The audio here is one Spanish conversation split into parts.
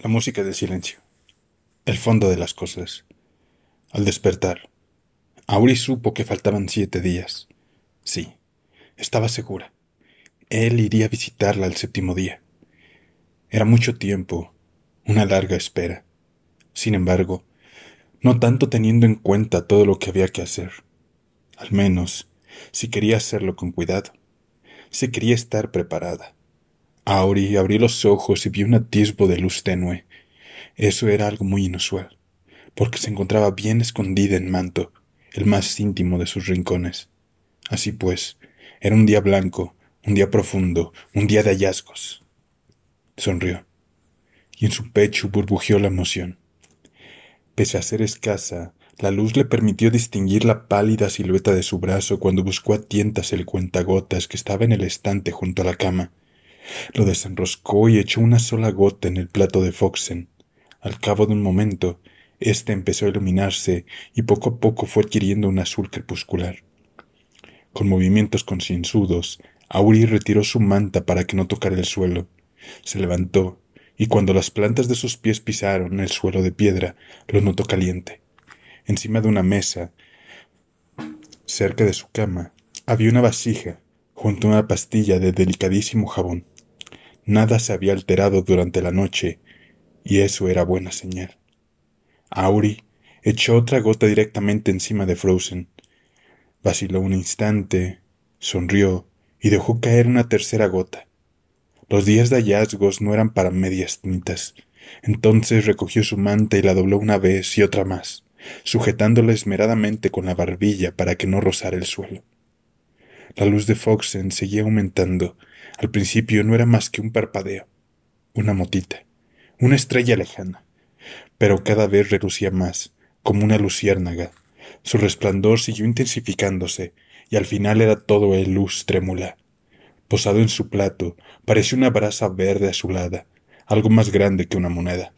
La música del silencio. El fondo de las cosas. Al despertar, Auri supo que faltaban siete días. Sí, estaba segura. Él iría a visitarla el séptimo día. Era mucho tiempo, una larga espera. Sin embargo, no tanto teniendo en cuenta todo lo que había que hacer. Al menos, si quería hacerlo con cuidado. Si quería estar preparada. Auri abrió los ojos y vio un atisbo de luz tenue. Eso era algo muy inusual, porque se encontraba bien escondida en manto, el más íntimo de sus rincones. Así pues, era un día blanco, un día profundo, un día de hallazgos. Sonrió, y en su pecho burbujeó la emoción. Pese a ser escasa, la luz le permitió distinguir la pálida silueta de su brazo cuando buscó a tientas el cuentagotas que estaba en el estante junto a la cama lo desenroscó y echó una sola gota en el plato de Foxen. Al cabo de un momento, éste empezó a iluminarse y poco a poco fue adquiriendo un azul crepuscular. Con movimientos concienzudos, Auri retiró su manta para que no tocara el suelo. Se levantó, y cuando las plantas de sus pies pisaron el suelo de piedra, lo notó caliente. Encima de una mesa, cerca de su cama, había una vasija, junto a una pastilla de delicadísimo jabón. Nada se había alterado durante la noche, y eso era buena señal. Auri echó otra gota directamente encima de Frozen. Vaciló un instante, sonrió y dejó caer una tercera gota. Los días de hallazgos no eran para medias tintas. Entonces recogió su manta y la dobló una vez y otra más, sujetándola esmeradamente con la barbilla para que no rozara el suelo. La luz de Foxen seguía aumentando al principio no era más que un parpadeo, una motita, una estrella lejana, pero cada vez relucía más, como una luciérnaga. Su resplandor siguió intensificándose, y al final era todo el luz trémula. Posado en su plato, parecía una brasa verde azulada, algo más grande que una moneda.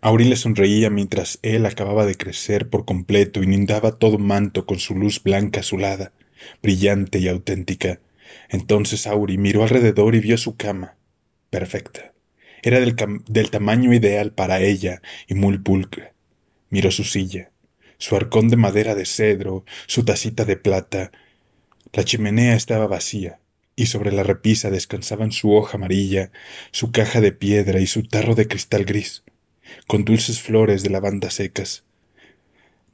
Auril le sonreía mientras él acababa de crecer por completo, inundaba todo manto con su luz blanca azulada, brillante y auténtica, entonces Auri miró alrededor y vio su cama. Perfecta. Era del, del tamaño ideal para ella y muy pulcra. Miró su silla, su arcón de madera de cedro, su tacita de plata. La chimenea estaba vacía, y sobre la repisa descansaban su hoja amarilla, su caja de piedra y su tarro de cristal gris, con dulces flores de lavanda secas.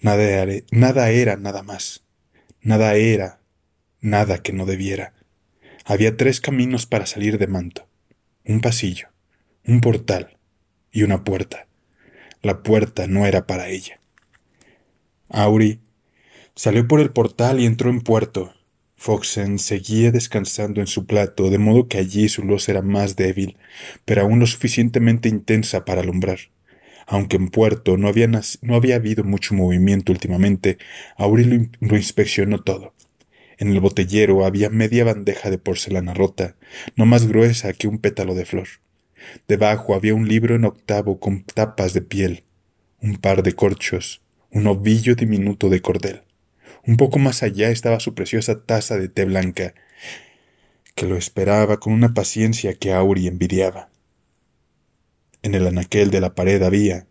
Nada era, nada era nada más. Nada era nada que no debiera. Había tres caminos para salir de Manto. Un pasillo, un portal y una puerta. La puerta no era para ella. Auri salió por el portal y entró en puerto. Foxen seguía descansando en su plato, de modo que allí su luz era más débil, pero aún lo suficientemente intensa para alumbrar. Aunque en puerto no había, no había habido mucho movimiento últimamente, Auri lo inspeccionó todo. En el botellero había media bandeja de porcelana rota, no más gruesa que un pétalo de flor. Debajo había un libro en octavo con tapas de piel, un par de corchos, un ovillo diminuto de cordel. Un poco más allá estaba su preciosa taza de té blanca, que lo esperaba con una paciencia que Auri envidiaba. En el anaquel de la pared había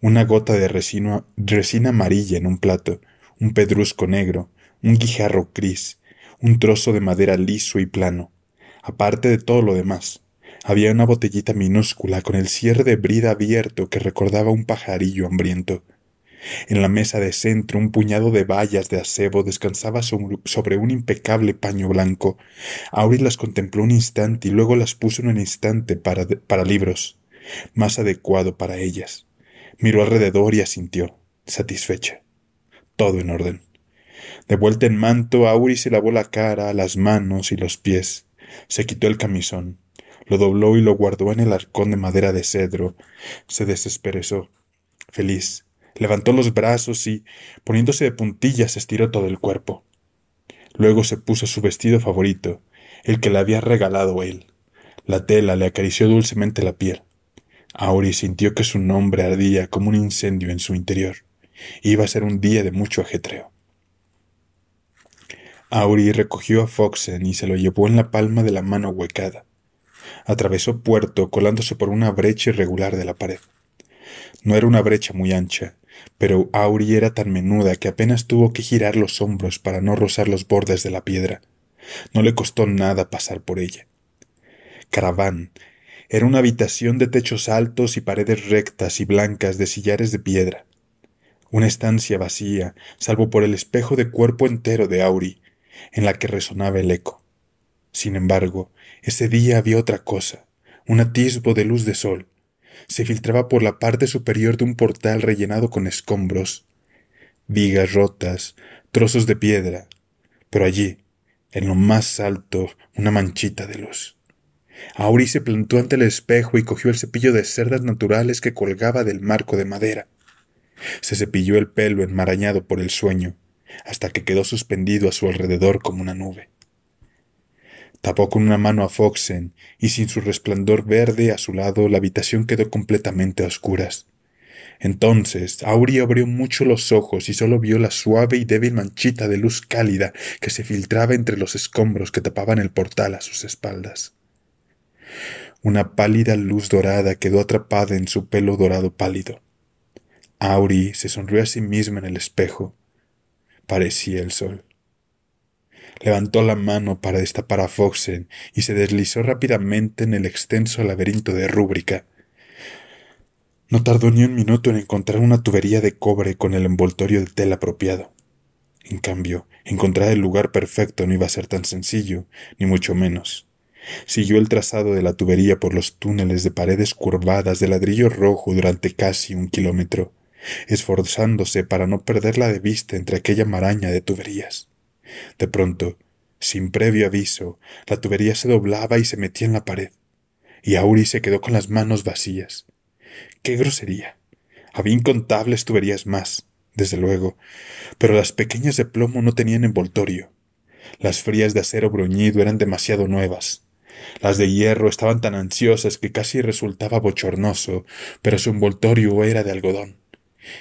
una gota de resina, resina amarilla en un plato, un pedrusco negro, un guijarro gris, un trozo de madera liso y plano. Aparte de todo lo demás, había una botellita minúscula con el cierre de brida abierto que recordaba un pajarillo hambriento. En la mesa de centro un puñado de bayas de acebo descansaba sobre un impecable paño blanco. Auri las contempló un instante y luego las puso en un instante para, para libros, más adecuado para ellas. Miró alrededor y asintió, satisfecha. Todo en orden. De vuelta en manto, Auri se lavó la cara, las manos y los pies. Se quitó el camisón, lo dobló y lo guardó en el arcón de madera de cedro. Se desesperezó. Feliz. Levantó los brazos y, poniéndose de puntillas, estiró todo el cuerpo. Luego se puso su vestido favorito, el que le había regalado él. La tela le acarició dulcemente la piel. Auri sintió que su nombre ardía como un incendio en su interior. Iba a ser un día de mucho ajetreo. Auri recogió a Foxen y se lo llevó en la palma de la mano huecada. Atravesó puerto colándose por una brecha irregular de la pared. No era una brecha muy ancha, pero Auri era tan menuda que apenas tuvo que girar los hombros para no rozar los bordes de la piedra. No le costó nada pasar por ella. Caraván era una habitación de techos altos y paredes rectas y blancas de sillares de piedra. Una estancia vacía, salvo por el espejo de cuerpo entero de Auri, en la que resonaba el eco. Sin embargo, ese día había otra cosa, un atisbo de luz de sol. Se filtraba por la parte superior de un portal rellenado con escombros, vigas rotas, trozos de piedra, pero allí, en lo más alto, una manchita de luz. Auri se plantó ante el espejo y cogió el cepillo de cerdas naturales que colgaba del marco de madera. Se cepilló el pelo enmarañado por el sueño, hasta que quedó suspendido a su alrededor como una nube. Tapó con una mano a Foxen, y sin su resplandor verde a su lado la habitación quedó completamente a oscuras. Entonces Auri abrió mucho los ojos y solo vio la suave y débil manchita de luz cálida que se filtraba entre los escombros que tapaban el portal a sus espaldas. Una pálida luz dorada quedó atrapada en su pelo dorado pálido. Auri se sonrió a sí misma en el espejo. Parecía el sol. Levantó la mano para destapar a Foxen y se deslizó rápidamente en el extenso laberinto de rúbrica. No tardó ni un minuto en encontrar una tubería de cobre con el envoltorio de tela apropiado. En cambio, encontrar el lugar perfecto no iba a ser tan sencillo, ni mucho menos. Siguió el trazado de la tubería por los túneles de paredes curvadas de ladrillo rojo durante casi un kilómetro, esforzándose para no perderla de vista entre aquella maraña de tuberías. De pronto, sin previo aviso, la tubería se doblaba y se metía en la pared, y Auri se quedó con las manos vacías. ¡Qué grosería! Había incontables tuberías más, desde luego, pero las pequeñas de plomo no tenían envoltorio. Las frías de acero bruñido eran demasiado nuevas. Las de hierro estaban tan ansiosas que casi resultaba bochornoso, pero su envoltorio era de algodón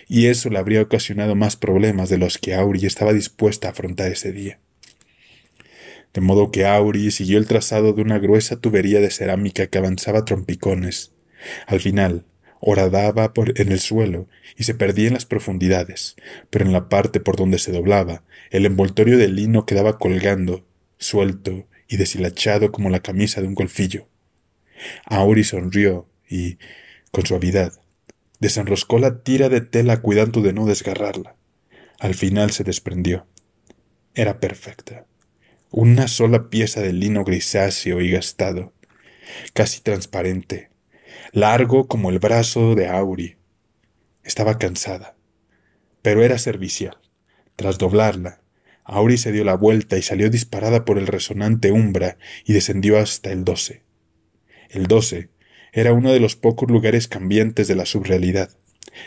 y eso le habría ocasionado más problemas de los que Auri estaba dispuesta a afrontar ese día. De modo que Auri siguió el trazado de una gruesa tubería de cerámica que avanzaba a trompicones. Al final, horadaba por en el suelo y se perdía en las profundidades, pero en la parte por donde se doblaba, el envoltorio de lino quedaba colgando, suelto y deshilachado como la camisa de un golfillo. Auri sonrió y, con suavidad, Desenroscó la tira de tela cuidando de no desgarrarla. Al final se desprendió. Era perfecta. Una sola pieza de lino grisáceo y gastado, casi transparente, largo como el brazo de Auri. Estaba cansada, pero era servicial. Tras doblarla, Auri se dio la vuelta y salió disparada por el resonante umbra y descendió hasta el doce. El doce era uno de los pocos lugares cambiantes de la subrealidad.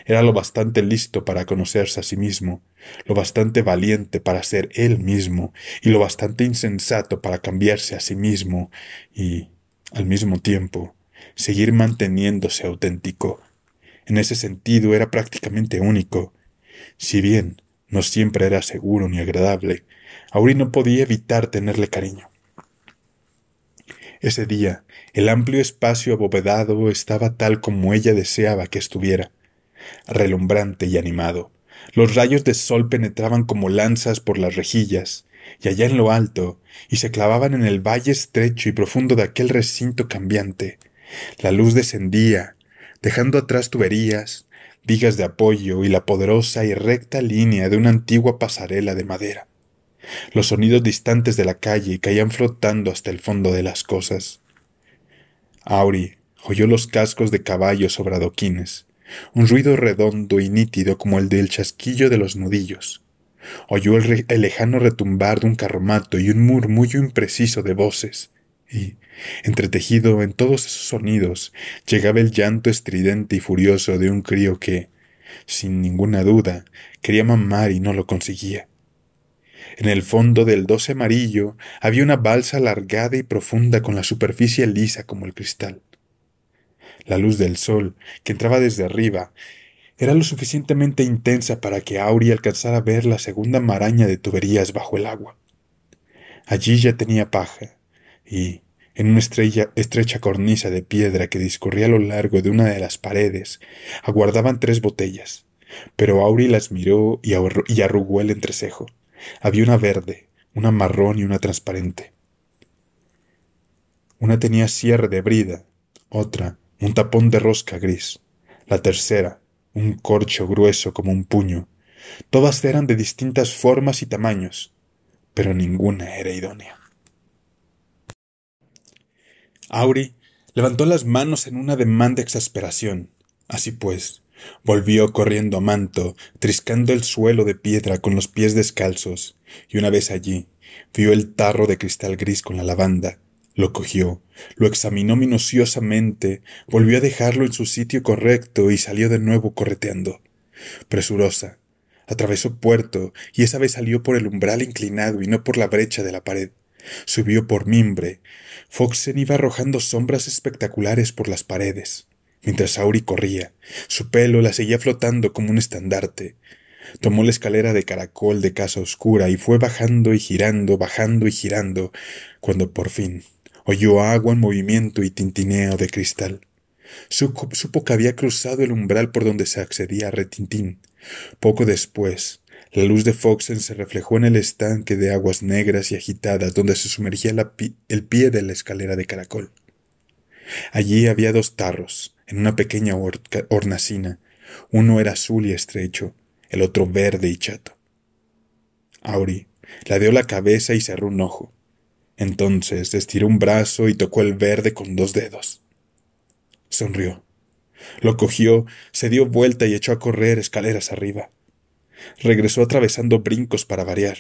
Era lo bastante listo para conocerse a sí mismo, lo bastante valiente para ser él mismo, y lo bastante insensato para cambiarse a sí mismo y, al mismo tiempo, seguir manteniéndose auténtico. En ese sentido era prácticamente único. Si bien no siempre era seguro ni agradable, Auri no podía evitar tenerle cariño. Ese día, el amplio espacio abovedado estaba tal como ella deseaba que estuviera, relumbrante y animado. Los rayos de sol penetraban como lanzas por las rejillas, y allá en lo alto, y se clavaban en el valle estrecho y profundo de aquel recinto cambiante. La luz descendía, dejando atrás tuberías, vigas de apoyo y la poderosa y recta línea de una antigua pasarela de madera. Los sonidos distantes de la calle caían flotando hasta el fondo de las cosas. Auri oyó los cascos de caballos sobre adoquines, un ruido redondo y nítido como el del chasquillo de los nudillos. Oyó el, el, lejano retumbar de un carromato y un murmullo impreciso de voces, y, entretejido en todos esos sonidos, llegaba el llanto estridente y furioso de un crío que, sin ninguna duda, quería mamar y no lo conseguía. En el fondo del doce amarillo había una balsa alargada y profunda con la superficie lisa como el cristal. La luz del sol, que entraba desde arriba, era lo suficientemente intensa para que Auri alcanzara a ver la segunda maraña de tuberías bajo el agua. Allí ya tenía paja, y, En una estrecha cornisa de piedra que discurría a lo largo de una de las paredes, aguardaban tres botellas, pero Auri las miró y arrugó el entrecejo. Había una verde, una marrón y una transparente. Una tenía cierre de brida, otra un tapón de rosca gris, la tercera un corcho grueso como un puño. Todas eran de distintas formas y tamaños, pero ninguna era idónea. Auri levantó las manos en un ademán de exasperación. Así pues, volvió corriendo a manto, triscando el suelo de piedra con los pies descalzos, y una vez allí, vio el tarro de cristal gris con la lavanda, lo cogió, lo examinó minuciosamente, volvió a dejarlo en su sitio correcto y salió de nuevo correteando. Presurosa, atravesó puerto y esa vez salió por el umbral inclinado y no por la brecha de la pared. Subió por mimbre. Foxen iba arrojando sombras espectaculares por las paredes. Mientras Auri corría, su pelo la seguía flotando como un estandarte. Tomó la escalera de caracol de casa oscura y fue bajando y girando, bajando y girando, cuando por fin oyó agua en movimiento y tintineo de cristal. Supo, que había cruzado el umbral por donde se accedía a Retintín. Poco después, la luz de Foxen se reflejó en el estanque de aguas negras y agitadas donde se sumergía el pie de la escalera de caracol. Allí había dos tarros, en una pequeña hornacina. Uno era azul y estrecho, el otro verde y chato. Auri ladeó la cabeza y cerró un ojo. Entonces estiró un brazo y tocó el verde con dos dedos. Sonrió. Lo cogió, se dio vuelta y echó a correr escaleras arriba. Regresó atravesando brincos para variar.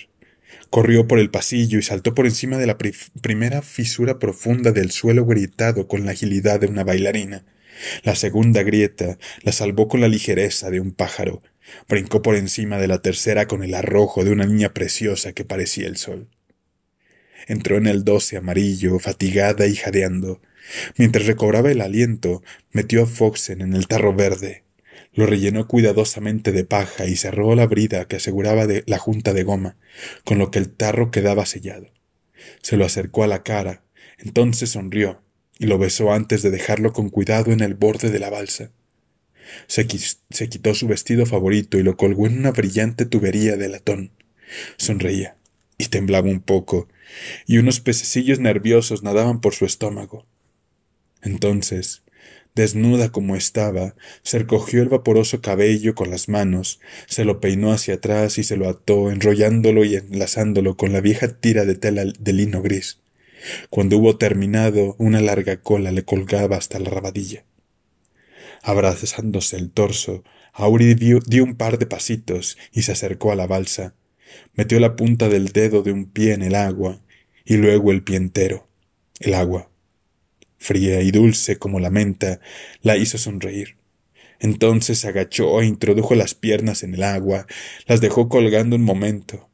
Corrió por el pasillo y saltó por encima de la primera fisura profunda del suelo gritado con la agilidad de una bailarina. La segunda grieta la salvó con la ligereza de un pájaro. Brincó por encima de la tercera con el arrojo de una niña preciosa que parecía el sol. Entró en el doce amarillo, fatigada y jadeando. Mientras recobraba el aliento, metió a Foxen en el tarro verde. Lo rellenó cuidadosamente de paja y cerró la brida que aseguraba la junta de goma, con lo que el tarro quedaba sellado. Se lo acercó a la cara, entonces sonrió y lo besó antes de dejarlo con cuidado en el borde de la balsa. Se, se quitó su vestido favorito y lo colgó en una brillante tubería de latón. Sonreía y temblaba un poco, y unos pececillos nerviosos nadaban por su estómago. Entonces, desnuda como estaba, se recogió el vaporoso cabello con las manos, se lo peinó hacia atrás y se lo ató, enrollándolo y enlazándolo con la vieja tira de tela de lino gris. Cuando hubo terminado, una larga cola le colgaba hasta la rabadilla. Abrazándose el torso, Auri dio, dio un par de pasitos y se acercó a la balsa, metió la punta del dedo de un pie en el agua y luego el pie entero. El agua, fría y dulce como la menta, la hizo sonreír. Entonces se agachó e introdujo las piernas en el agua, las dejó colgando un momento,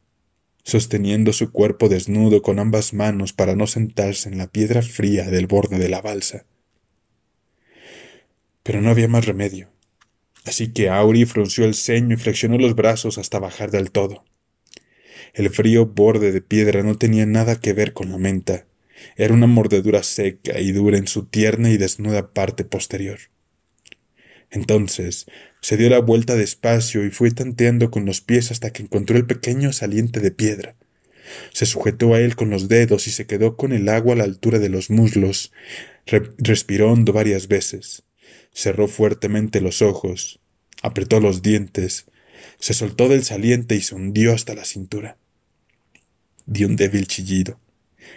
sosteniendo su cuerpo desnudo con ambas manos para no sentarse en la piedra fría del borde de la balsa. Pero no había más remedio. Así que Auri frunció el ceño y flexionó los brazos hasta bajar del todo. El frío borde de piedra no tenía nada que ver con la menta. Era una mordedura seca y dura en su tierna y desnuda parte posterior. Entonces se dio la vuelta despacio y fue tanteando con los pies hasta que encontró el pequeño saliente de piedra. Se sujetó a él con los dedos y se quedó con el agua a la altura de los muslos. respiró hondo varias veces. Cerró fuertemente los ojos, apretó los dientes, se soltó del saliente y se hundió hasta la cintura dio un débil chillido,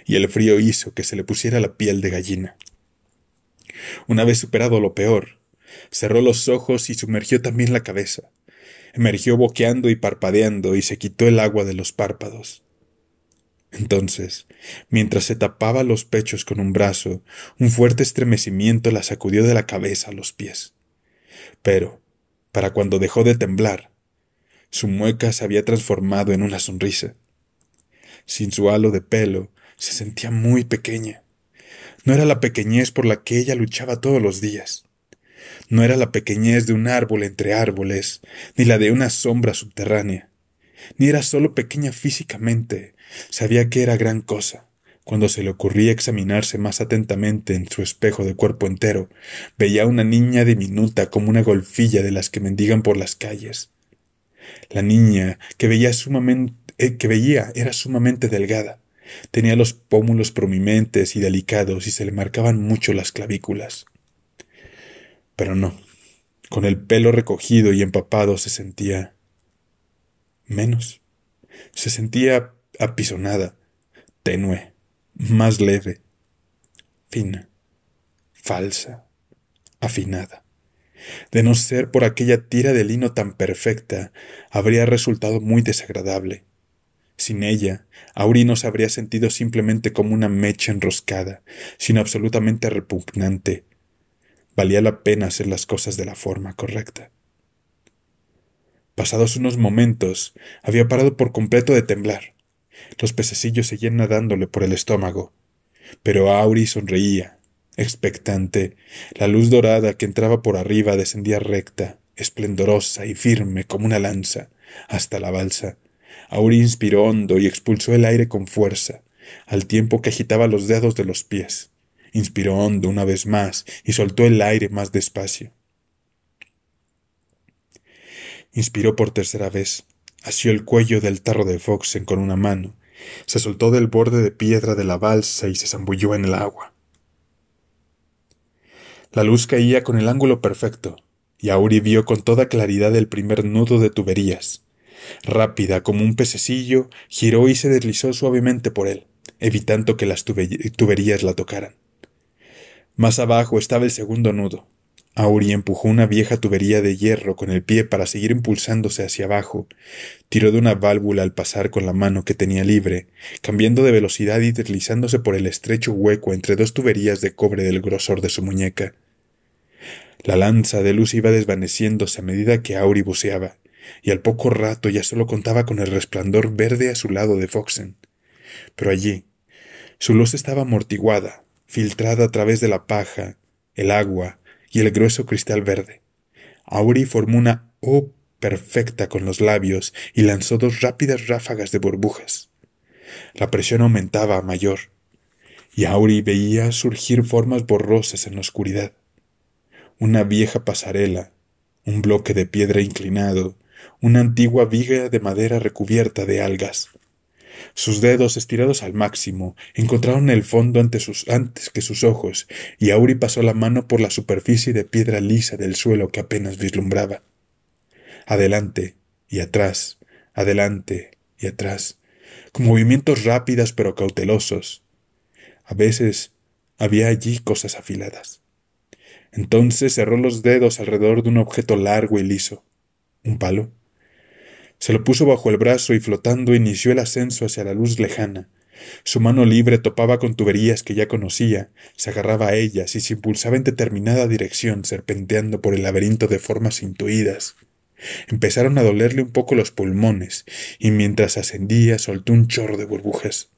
y el frío hizo que se le pusiera la piel de gallina. Una vez superado lo peor, cerró los ojos y sumergió también la cabeza. Emergió boqueando y parpadeando y se quitó el agua de los párpados. Entonces, mientras se tapaba los pechos con un brazo, un fuerte estremecimiento la sacudió de la cabeza a los pies. Pero, para cuando dejó de temblar, su mueca se había transformado en una sonrisa sin su halo de pelo, se sentía muy pequeña. No era la pequeñez por la que ella luchaba todos los días. No era la pequeñez de un árbol entre árboles, ni la de una sombra subterránea. Ni era solo pequeña físicamente, sabía que era gran cosa, Cuando se le ocurría examinarse más atentamente en su espejo de cuerpo entero, veía a una niña diminuta como una golfilla de las que mendigan por las calles. La niña que veía eh, que veía era sumamente delgada. Tenía los pómulos prominentes y delicados y se le marcaban mucho las clavículas. Pero no, con el pelo recogido y empapado se sentía menos. Se sentía apisonada, tenue, más leve, fina, falsa, afinada. De no ser por aquella tira de lino tan perfecta, habría resultado muy desagradable. Sin ella, Auri no se habría sentido simplemente como una mecha enroscada, sino absolutamente repugnante. Valía la pena hacer las cosas de la forma correcta. Pasados unos momentos, había parado por completo de temblar. Los pececillos seguían nadándole por el estómago. Pero Auri sonreía, expectante. La luz dorada que entraba por arriba descendía recta, esplendorosa y firme como una lanza, hasta la balsa. Auri inspiró hondo y expulsó el aire con fuerza, al tiempo que agitaba los dedos de los pies. Inspiró hondo una vez más y soltó el aire más despacio. Inspiró por tercera vez, asió el cuello del tarro de Foxen con una mano, se soltó del borde de piedra de la balsa y se zambulló en el agua. La luz caía con el ángulo perfecto, y Auri vio con toda claridad el primer nudo de tuberías. Rápida como un pececillo, giró y se deslizó suavemente por él, evitando que las tuberías la tocaran. Más abajo estaba el segundo nudo, Auri empujó una vieja tubería de hierro con el pie para seguir impulsándose hacia abajo. Tiró de una válvula al pasar con la mano que tenía libre, cambiando de velocidad y deslizándose por el estrecho hueco entre dos tuberías de cobre del grosor de su muñeca. La lanza de luz iba desvaneciéndose a medida que Auri buceaba, y al poco rato ya solo contaba con el resplandor verde a su lado de Foxen. Pero allí, su luz estaba amortiguada, filtrada a través de la paja, el agua, y el grueso cristal verde. Auri formó una O perfecta con los labios y lanzó dos rápidas ráfagas de burbujas. La presión aumentaba a mayor, y Auri veía surgir formas borrosas en la oscuridad. Una vieja pasarela, un bloque de piedra inclinado, una antigua viga de madera recubierta de algas. Sus dedos, estirados al máximo, encontraron el fondo antes que sus ojos, y Auri pasó la mano por la superficie de piedra lisa del suelo que apenas vislumbraba. Adelante y atrás, adelante y atrás, con movimientos rápidos pero cautelosos. A veces había allí cosas afiladas. Entonces cerró los dedos alrededor de un objeto largo y liso. ¿Un palo? Se lo puso bajo el brazo y flotando inició el ascenso hacia la luz lejana. Su mano libre topaba con tuberías que ya conocía, se agarraba a ellas y se impulsaba en determinada dirección, serpenteando por el laberinto de formas intuidas. Empezaron a dolerle un poco los pulmones, y mientras ascendía soltó un chorro de burbujas.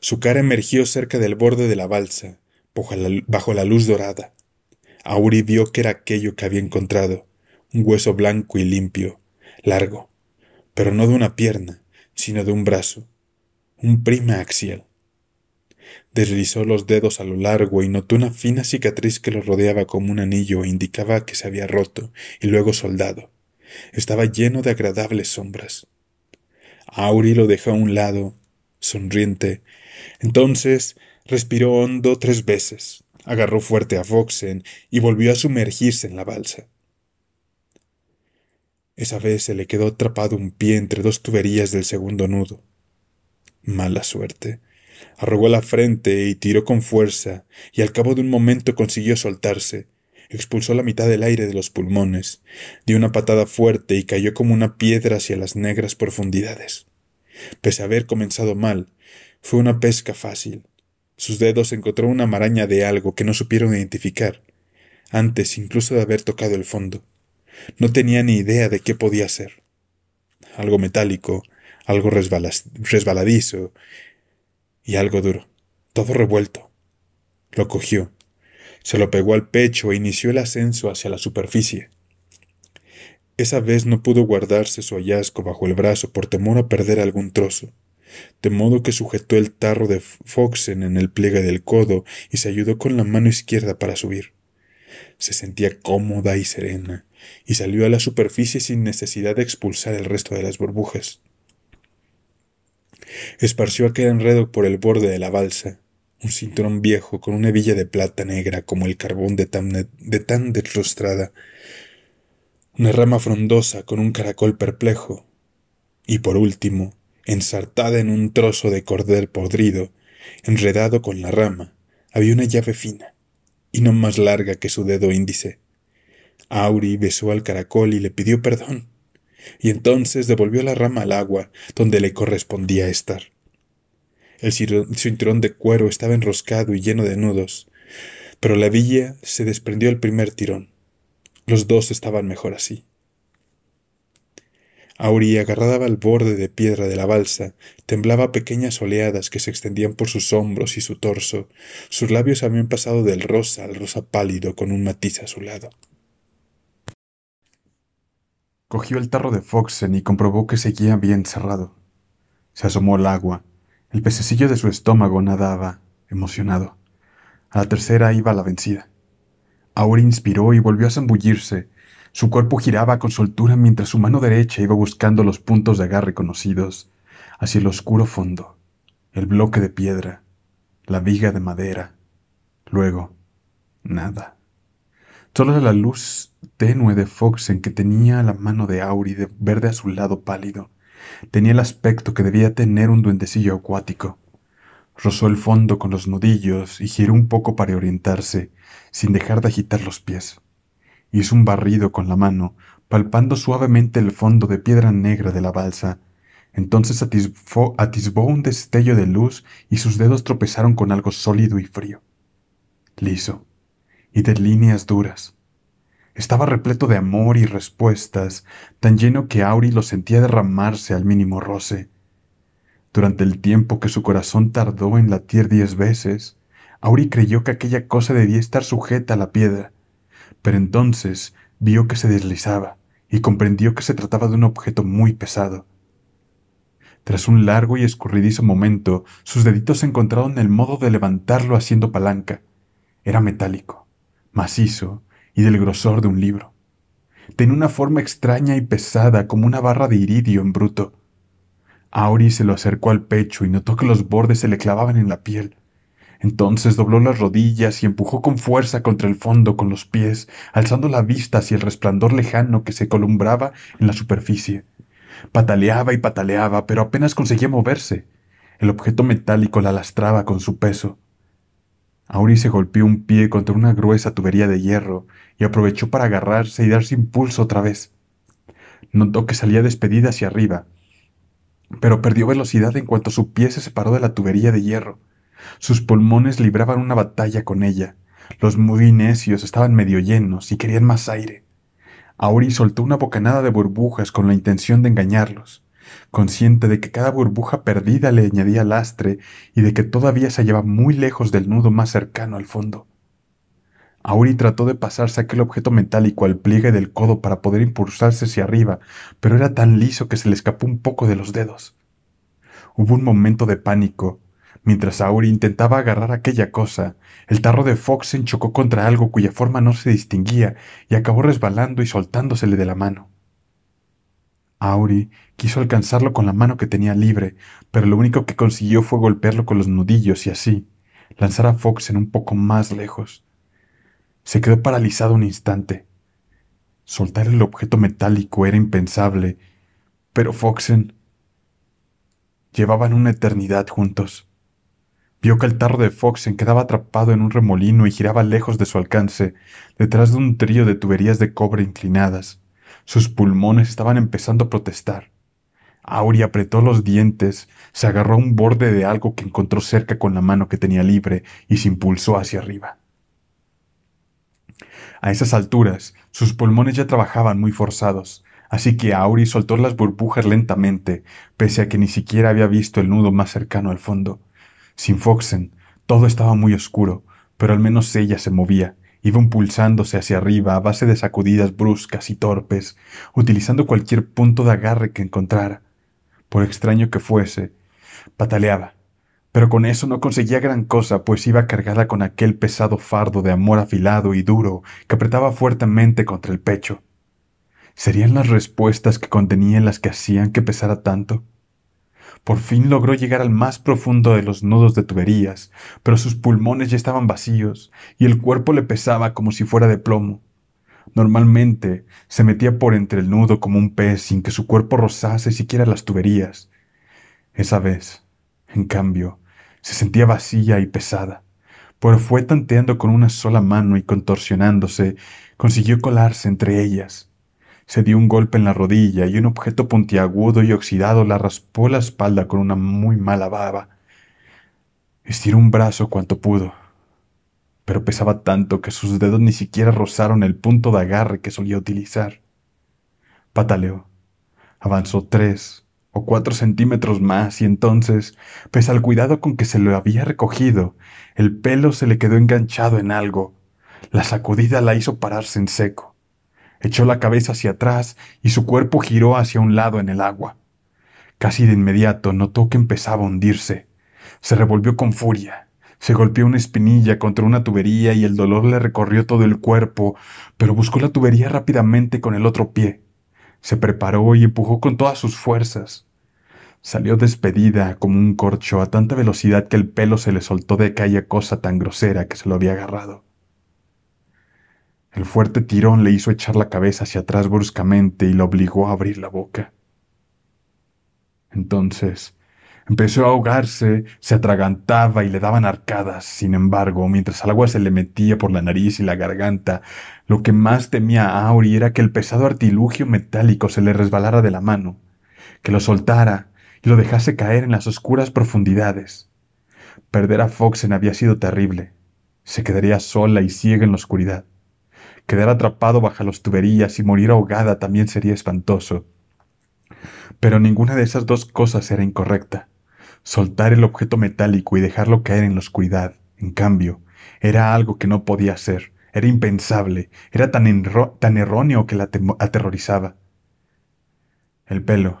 Su cara emergió cerca del borde de la balsa, bajo la luz dorada. Auri vio que era aquello que había encontrado, un hueso blanco y limpio, largo, pero no de una pierna, sino de un brazo, un prima axial. Deslizó los dedos a lo largo y notó una fina cicatriz que lo rodeaba como un anillo e indicaba que se había roto y luego soldado. Estaba lleno de agradables sombras. Auri lo dejó a un lado, sonriente. Entonces respiró hondo tres veces, agarró fuerte a Foxen y volvió a sumergirse en la balsa. Esa vez se le quedó atrapado un pie entre dos tuberías del segundo nudo. Mala suerte. Arrugó la frente y tiró con fuerza, y al cabo de un momento consiguió soltarse. Expulsó la mitad del aire de los pulmones, dio una patada fuerte y cayó como una piedra hacia las negras profundidades. Pese a haber comenzado mal, fue una pesca fácil. Sus dedos encontró una maraña de algo que no supieron identificar, antes incluso de haber tocado el fondo. No tenía ni idea de qué podía ser. Algo metálico, algo resbaladizo y algo duro, todo revuelto. Lo cogió, se lo pegó al pecho e inició el ascenso hacia la superficie. Esa vez no pudo guardarse su hallazgo bajo el brazo por temor a perder algún trozo. de modo que sujetó el tarro de Foxen en el pliegue del codo y se ayudó con la mano izquierda para subir. Se sentía cómoda y serena, y salió a la superficie sin necesidad de expulsar el resto de las burbujas. Esparció aquel enredo por el borde de la balsa, un cinturón viejo con una hebilla de plata negra como el carbón de tan, de tan deslustrada, una rama frondosa con un caracol perplejo, y por último, ensartada en un trozo de cordel podrido, enredado con la rama, había una llave fina, y no más larga que su dedo índice. Auri besó al caracol y le pidió perdón, y entonces devolvió la rama al agua donde le correspondía estar. El cinturón de cuero estaba enroscado y lleno de nudos, pero la villa se desprendió al primer tirón. Los dos estaban mejor así. Auri, agarrada al borde de piedra de la balsa, temblaba pequeñas oleadas que se extendían por sus hombros y su torso. Sus labios habían pasado del rosa al rosa pálido con un matiz azulado. Cogió el tarro de Foxen y comprobó que seguía bien cerrado. Se asomó al agua. El pececillo de su estómago nadaba, emocionado. A la tercera iba la vencida. Ahora inspiró y volvió a zambullirse. Su cuerpo giraba con soltura mientras su mano derecha iba buscando los puntos de agarre conocidos, hacia el oscuro fondo, el bloque de piedra, la viga de madera. Luego, nada. Solo la luz tenue de Fox en que tenía la mano de Auri de verde azulado pálido Tenía el aspecto que debía tener un duendecillo acuático. Rozó el fondo con los nudillos y giró un poco para orientarse, sin dejar de agitar los pies. Hizo un barrido con la mano, palpando suavemente el fondo de piedra negra de la balsa. Entonces atisbó un destello de luz y sus dedos tropezaron con algo sólido y frío, liso, y de líneas duras. Estaba repleto de amor y respuestas, tan lleno que Auri lo sentía derramarse al mínimo roce. Durante el tiempo que su corazón tardó en latir diez veces, Auri creyó que aquella cosa debía estar sujeta a la piedra, pero entonces vio que se deslizaba y comprendió que se trataba de un objeto muy pesado. Tras un largo y escurridizo momento, sus deditos encontraron el modo de levantarlo haciendo palanca. Era metálico, macizo y del grosor de un libro. Tenía una forma extraña y pesada como una barra de iridio en bruto. Auri se lo acercó al pecho y notó que los bordes se le clavaban en la piel. Entonces dobló las rodillas y empujó con fuerza contra el fondo con los pies, alzando la vista hacia el resplandor lejano que se columbraba en la superficie. Pataleaba y pataleaba, pero apenas conseguía moverse. El objeto metálico la lastraba con su peso. Auri se golpeó un pie contra una gruesa tubería de hierro y aprovechó para agarrarse y darse impulso otra vez. Notó que salía despedida hacia arriba, pero perdió velocidad en cuanto su pie se separó de la tubería de hierro. Sus pulmones libraban una batalla con ella. Los muy necios estaban medio llenos y querían más aire. Auri soltó una bocanada de burbujas con la intención de engañarlos consciente de que cada burbuja perdida le añadía lastre y de que todavía se hallaba muy lejos del nudo más cercano al fondo. Auri trató de pasarse aquel objeto metálico al pliegue del codo para poder impulsarse hacia arriba, pero era tan liso que se le escapó un poco de los dedos. Hubo un momento de pánico. Mientras Auri intentaba agarrar aquella cosa, el tarro de Fox se chocó contra algo cuya forma no se distinguía y acabó resbalando y soltándosele de la mano. Auri quiso alcanzarlo con la mano que tenía libre, pero lo único que consiguió fue golpearlo con los nudillos y así lanzar a Fox en un poco más lejos. Se quedó paralizado un instante. Soltar el objeto metálico era impensable, pero Foxen llevaban una eternidad juntos. Vio que el tarro de Foxen quedaba atrapado en un remolino y giraba lejos de su alcance, detrás de un trío de tuberías de cobre inclinadas. Sus pulmones estaban empezando a protestar. Auri apretó los dientes, se agarró a un borde de algo que encontró cerca con la mano que tenía libre y se impulsó hacia arriba. A esas alturas, sus pulmones ya trabajaban muy forzados, así que Auri soltó las burbujas lentamente, pese a que ni siquiera había visto el nudo más cercano al fondo. Sin Foxen, todo estaba muy oscuro, pero al menos ella se movía, Iba impulsándose hacia arriba a base de sacudidas bruscas y torpes, utilizando cualquier punto de agarre que encontrara. Por extraño que fuese, Pataleaba, pero con eso no conseguía gran cosa, pues iba cargada con aquel pesado fardo de amor afilado y duro que apretaba fuertemente contra el pecho. ¿Serían las respuestas que contenía las que hacían que pesara tanto? Por fin logró llegar al más profundo de los nudos de tuberías, pero sus pulmones ya estaban vacíos y el cuerpo le pesaba como si fuera de plomo. Normalmente se metía por entre el nudo como un pez sin que su cuerpo rozase siquiera las tuberías. Esa vez, en cambio, se sentía vacía y pesada, pero fue tanteando con una sola mano y contorsionándose, consiguió colarse entre ellas. Se dio un golpe en la rodilla y un objeto puntiagudo y oxidado la raspó la espalda con una muy mala baba. Estiró un brazo cuanto pudo, pero pesaba tanto que sus dedos ni siquiera rozaron el punto de agarre que solía utilizar. Pataleó. Avanzó tres o cuatro centímetros más y entonces, pese al cuidado con que se lo había recogido, el pelo se le quedó enganchado en algo. La sacudida la hizo pararse en seco. Echó la cabeza hacia atrás y su cuerpo giró hacia un lado en el agua. Casi de inmediato notó que empezaba a hundirse. Se revolvió con furia. Se golpeó una espinilla contra una tubería y el dolor le recorrió todo el cuerpo, pero buscó la tubería rápidamente con el otro pie. Se preparó y empujó con todas sus fuerzas. Salió despedida como un corcho a tanta velocidad que el pelo se le soltó de aquella cosa tan grosera que se lo había agarrado. El fuerte tirón le hizo echar la cabeza hacia atrás bruscamente y lo obligó a abrir la boca. Entonces empezó a ahogarse, se atragantaba y le daban arcadas. Sin embargo, mientras el agua se le metía por la nariz y la garganta, lo que más temía a Auri era que el pesado artilugio metálico se le resbalara de la mano, que lo soltara y lo dejase caer en las oscuras profundidades. Perder a Foxen había sido terrible. Se quedaría sola y ciega en la oscuridad. Quedar atrapado bajo las tuberías y morir ahogada también sería espantoso. Pero ninguna de esas dos cosas era incorrecta. Soltar el objeto metálico y dejarlo caer en la oscuridad, en cambio, era algo que no podía hacer, era impensable, era tan, tan erróneo que la aterrorizaba. El pelo,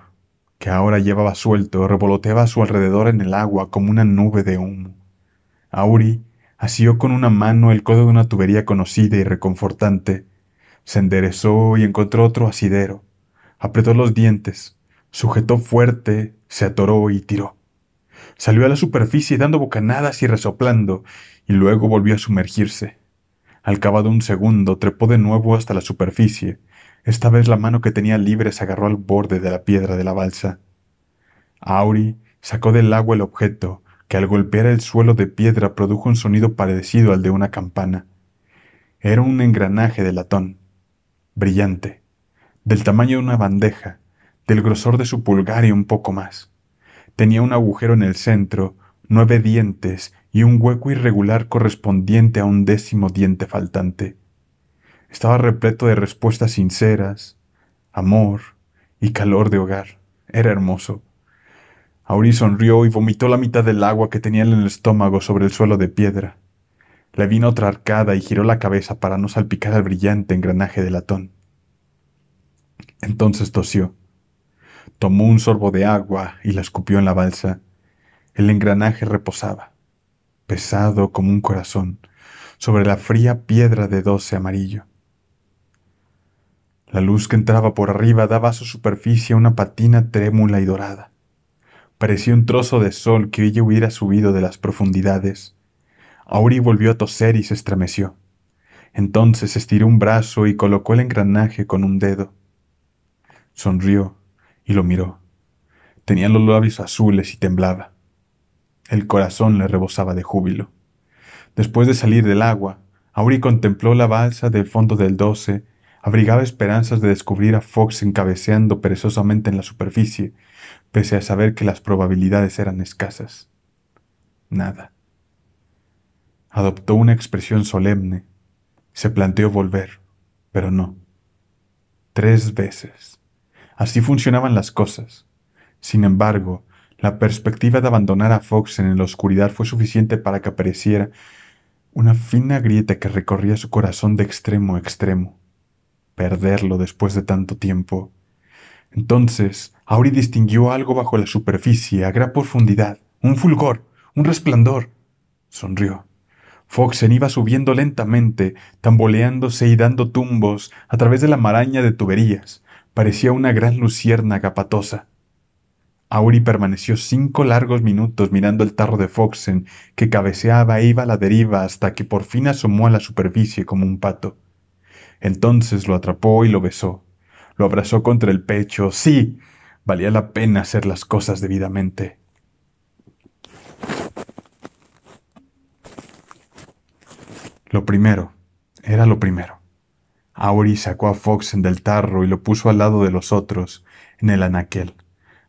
que ahora llevaba suelto, revoloteaba a su alrededor en el agua como una nube de humo. Auri asió con una mano el codo de una tubería conocida y reconfortante, se enderezó y encontró otro asidero, apretó los dientes, sujetó fuerte, se atoró y tiró. Salió a la superficie dando bocanadas y resoplando, y luego volvió a sumergirse. Al cabo de un segundo trepó de nuevo hasta la superficie. Esta vez la mano que tenía libre se agarró al borde de la piedra de la balsa. Auri sacó del agua el objeto, que al golpear el suelo de piedra produjo un sonido parecido al de una campana. Era un engranaje de latón, brillante, del tamaño de una bandeja, del grosor de su pulgar y un poco más. Tenía un agujero en el centro, nueve dientes y un hueco irregular correspondiente a un décimo diente faltante. Estaba repleto de respuestas sinceras, amor y calor de hogar. Era hermoso. Auri sonrió y vomitó la mitad del agua que tenía en el estómago sobre el suelo de piedra. Le vino otra arcada y giró la cabeza para no salpicar al brillante engranaje de latón. Entonces tosió. Tomó un sorbo de agua y la escupió en la balsa. El engranaje reposaba, pesado como un corazón, sobre la fría piedra de doce amarillo. La luz que entraba por arriba daba a su superficie una patina trémula y dorada. Parecía un trozo de sol que ella hubiera subido de las profundidades. Auri volvió a toser y se estremeció. Entonces estiró un brazo y colocó el engranaje con un dedo. Sonrió y lo miró. Tenía los labios azules y temblaba. El corazón le rebosaba de júbilo. Después de salir del agua, Auri contempló la balsa del fondo del doce, abrigaba esperanzas de descubrir a Fox encabeceando perezosamente en la superficie, pese a saber que las probabilidades eran escasas. Nada. Adoptó una expresión solemne. Se planteó volver, pero no. Tres veces. Así funcionaban las cosas. Sin embargo, la perspectiva de abandonar a Fox en la oscuridad fue suficiente para que apareciera una fina grieta que recorría su corazón de extremo a extremo. Perderlo después de tanto tiempo Entonces, Auri distinguió algo bajo la superficie a gran profundidad, un fulgor, un resplandor. Sonrió. Foxen iba subiendo lentamente, tamboleándose y dando tumbos a través de la maraña de tuberías. Parecía una gran luciérnaga patosa. Auri permaneció cinco largos minutos mirando el tarro de Foxen, que cabeceaba e iba a la deriva hasta que por fin asomó a la superficie como un pato. Entonces lo atrapó y lo besó. Lo abrazó contra el pecho. Sí, valía la pena hacer las cosas debidamente. Lo primero, era lo primero. Auri sacó a Foxen del tarro y lo puso al lado de los otros, en el anaquel.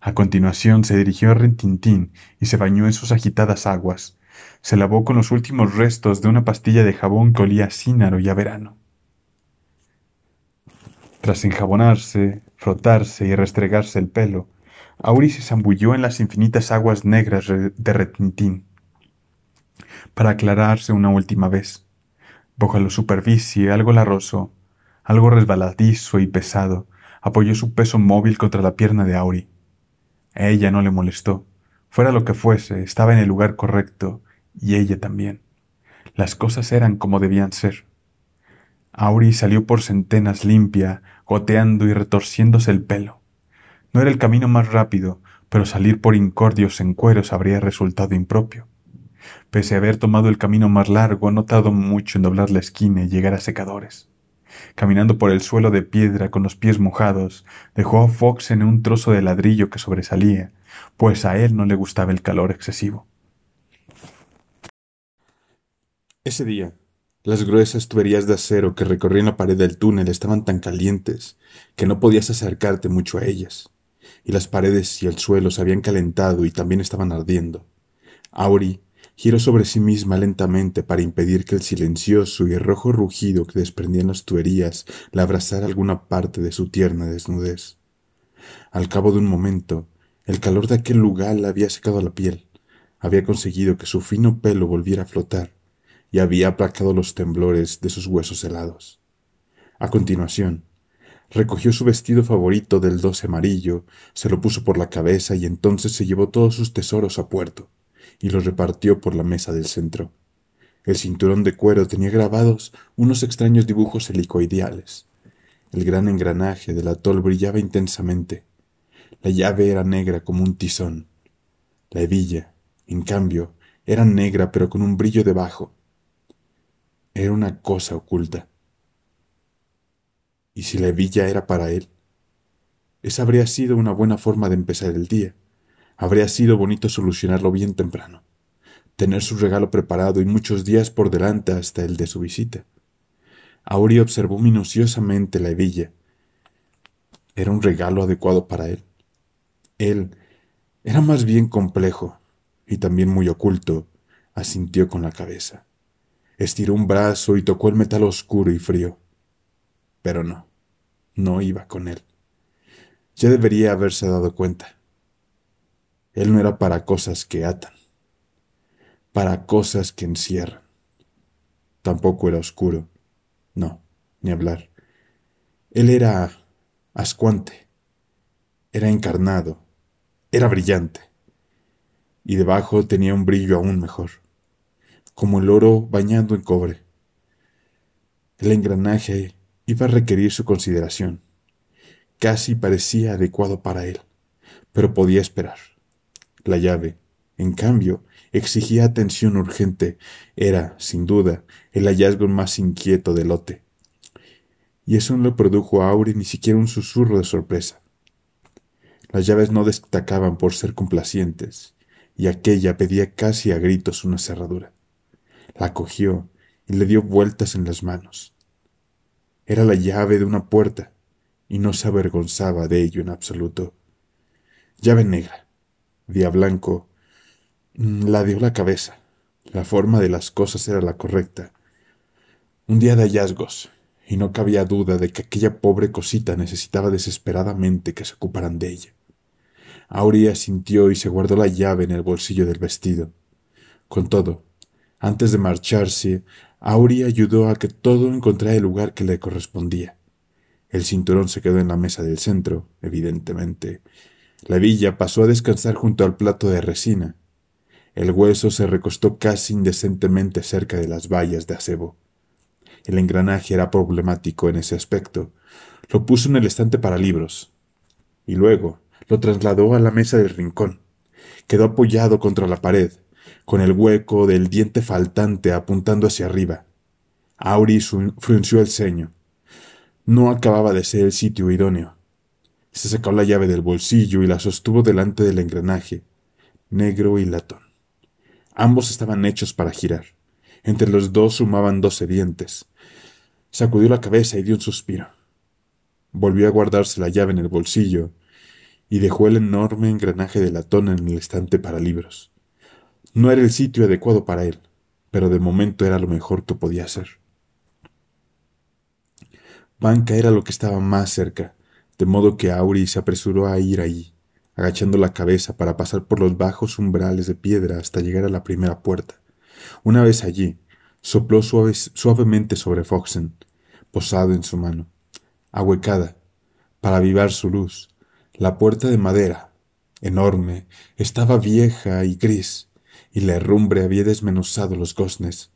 A continuación se dirigió a Rentintín y se bañó en sus agitadas aguas. Se lavó con los últimos restos de una pastilla de jabón que olía a cínaro y a verano. Tras enjabonarse, frotarse y restregarse el pelo, Auri se zambulló en las infinitas aguas negras de Rentintín para aclararse una última vez. Bajo la superficie algo larroso, algo resbaladizo y pesado, apoyó su peso móvil contra la pierna de Auri. A ella no le molestó. Fuera lo que fuese, estaba en el lugar correcto, y ella también. Las cosas eran como debían ser. Auri salió por centenas limpia, goteando y retorciéndose el pelo. No era el camino más rápido, pero salir por incordios en cueros habría resultado impropio. Pese a haber tomado el camino más largo, no tardó mucho en doblar la esquina y llegar a secadores. Caminando por el suelo de piedra con los pies mojados, dejó a Fox en un trozo de ladrillo que sobresalía, pues a él no le gustaba el calor excesivo. Ese día, las gruesas tuberías de acero que recorrían la pared del túnel estaban tan calientes que no podías acercarte mucho a ellas, y las paredes y el suelo se habían calentado y también estaban ardiendo. Auri giró sobre sí misma lentamente para impedir que el silencioso y rojo rugido que desprendían las tuberías la abrazara alguna parte de su tierna desnudez. Al cabo de un momento, el calor de aquel lugar le había secado la piel, había conseguido que su fino pelo volviera a flotar, y había aplacado los temblores de sus huesos helados. A continuación, recogió su vestido favorito del doce amarillo, se lo puso por la cabeza y entonces se llevó todos sus tesoros a puerto y los repartió por la mesa del centro. El cinturón de cuero tenía grabados unos extraños dibujos helicoideales. El gran engranaje del atol brillaba intensamente. La llave era negra como un tizón. La hebilla, en cambio, era negra pero con un brillo debajo. Era una cosa oculta. ¿Y si la hebilla era para él? Esa habría sido una buena forma de empezar el día. Habría sido bonito solucionarlo bien temprano, tener su regalo preparado y muchos días por delante hasta el de su visita. Auri observó minuciosamente la hebilla. ¿Era un regalo adecuado para él? Él era más bien complejo y también muy oculto, asintió con la cabeza. Estiró un brazo y tocó el metal oscuro y frío. Pero no, no iba con él. Ya debería haberse dado cuenta. Él no era para cosas que atan, para cosas que encierran. Tampoco era oscuro, no, ni hablar. Él era ascuante, era encarnado, era brillante, y debajo tenía un brillo aún mejor, como el oro bañado en cobre. El engranaje iba a requerir su consideración. Casi parecía adecuado para él, pero podía esperar. La llave, en cambio, exigía atención urgente. Era, sin duda, el hallazgo más inquieto del lote. Y eso no le produjo a Auri ni siquiera un susurro de sorpresa. Las llaves no destacaban por ser complacientes, y aquella pedía casi a gritos una cerradura. La cogió y le dio vueltas en las manos. Era la llave de una puerta, y no se avergonzaba de ello en absoluto. Llave negra, Día Blanco mm, la dio la cabeza. La forma de las cosas era la correcta. Un día de hallazgos, y no cabía duda de que aquella pobre cosita necesitaba desesperadamente que se ocuparan de ella. Aurea sintió y se guardó la llave en el bolsillo del vestido. Con todo, antes de marcharse, Aurea ayudó a que todo encontrara el lugar que le correspondía. El cinturón se quedó en la mesa del centro, evidentemente. La villa pasó a descansar junto al plato de resina. El hueso se recostó casi indecentemente cerca de las vallas de acebo. El engranaje era problemático en ese aspecto. Lo puso en el estante para libros. Y luego lo trasladó a la mesa del rincón. Quedó apoyado contra la pared, con el hueco del diente faltante apuntando hacia arriba. Auri frunció el ceño. No acababa de ser el sitio idóneo. Se sacó la llave del bolsillo y la sostuvo delante del engranaje, negro y latón. Ambos estaban hechos para girar. Entre los dos sumaban doce dientes. Sacudió la cabeza y dio un suspiro. Volvió a guardarse la llave en el bolsillo y dejó el enorme engranaje de latón en el estante para libros. No era el sitio adecuado para él, pero de momento era lo mejor que podía hacer. Banca era lo que estaba más cerca, de modo que Auri se apresuró a ir allí, agachando la cabeza para pasar por los bajos umbrales de piedra hasta llegar a la primera puerta. Una vez allí, sopló suavemente sobre Foxen, posado en su mano, ahuecada, para avivar su luz. La puerta de madera, enorme, estaba vieja y gris, y la herrumbre había desmenuzado los goznes.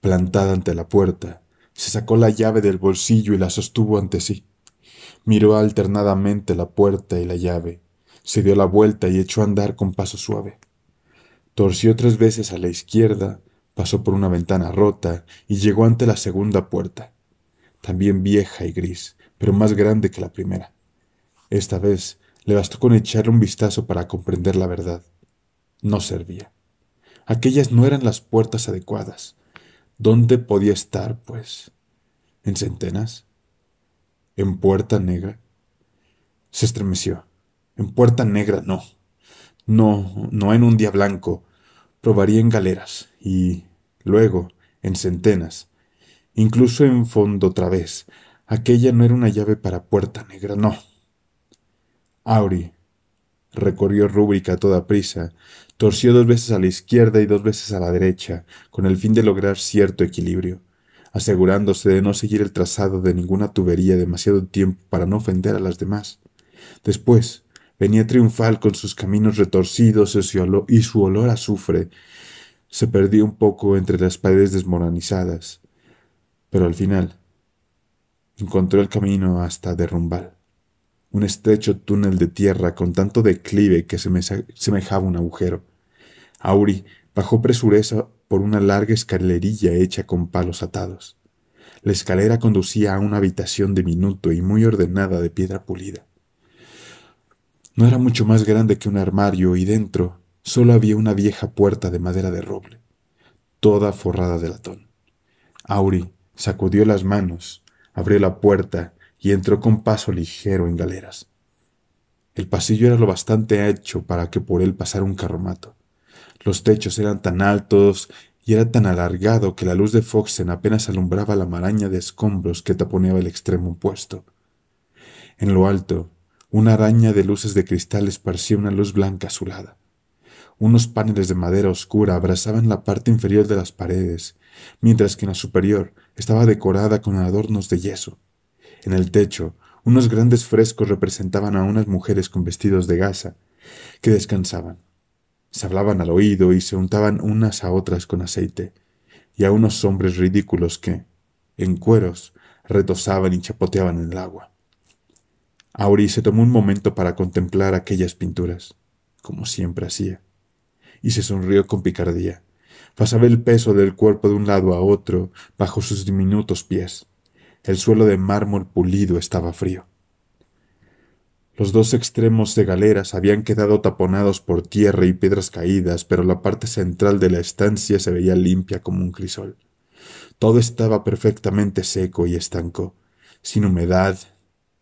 Plantada ante la puerta, se sacó la llave del bolsillo y la sostuvo ante sí. Miró alternadamente la puerta y la llave, se dio la vuelta y echó a andar con paso suave. Torció tres veces a la izquierda, pasó por una ventana rota y llegó ante la segunda puerta, también vieja y gris, pero más grande que la primera. Esta vez le bastó con echar un vistazo para comprender la verdad. No servía. Aquellas no eran las puertas adecuadas. ¿Dónde podía estar, pues? ¿En centenas? ¿En puerta negra? Se estremeció. En puerta negra no. No, no en un día blanco. Probaría en galeras y luego en centenas. Incluso en fondo otra vez. Aquella no era una llave para puerta negra, no. Auri recorrió rúbrica a toda prisa, torció dos veces a la izquierda y dos veces a la derecha, con el fin de lograr cierto equilibrio, asegurándose de no seguir el trazado de ninguna tubería demasiado tiempo para no ofender a las demás. Después, venía triunfal con sus caminos retorcidos y su olor a azufre. Se perdió un poco entre las paredes desmoralizadas, pero al final encontró el camino hasta Derrumbal un estrecho túnel de tierra con tanto declive que semejaba un agujero. Auri bajó presurosa por una larga escalerilla hecha con palos atados. La escalera conducía a una habitación diminuta y muy ordenada de piedra pulida. No era mucho más grande que un armario y dentro solo había una vieja puerta de madera de roble, toda forrada de latón. Auri sacudió las manos, abrió la puerta y entró con paso ligero en galeras. El pasillo era lo bastante ancho para que por él pasara un carromato. Los techos eran tan altos y era tan alargado que la luz de Foxen apenas alumbraba la maraña de escombros que taponeaba el extremo opuesto. En lo alto, una araña de luces de cristal esparcía una luz blanca azulada. Unos paneles de madera oscura abrazaban la parte inferior de las paredes, mientras que en la superior estaba decorada con adornos de yeso. En el techo, unos grandes frescos representaban a unas mujeres con vestidos de gasa, que descansaban. Se hablaban al oído y se untaban unas a otras con aceite, y a unos hombres ridículos que, en cueros, retosaban y chapoteaban en el agua. Auri se tomó un momento para contemplar aquellas pinturas, como siempre hacía, y se sonrió con picardía. Pasaba el peso del cuerpo de un lado a otro bajo sus diminutos pies. El suelo de mármol pulido estaba frío. Los dos extremos de galeras habían quedado taponados por tierra y piedras caídas, pero la parte central de la estancia se veía limpia como un crisol. Todo estaba perfectamente seco y estanco, sin humedad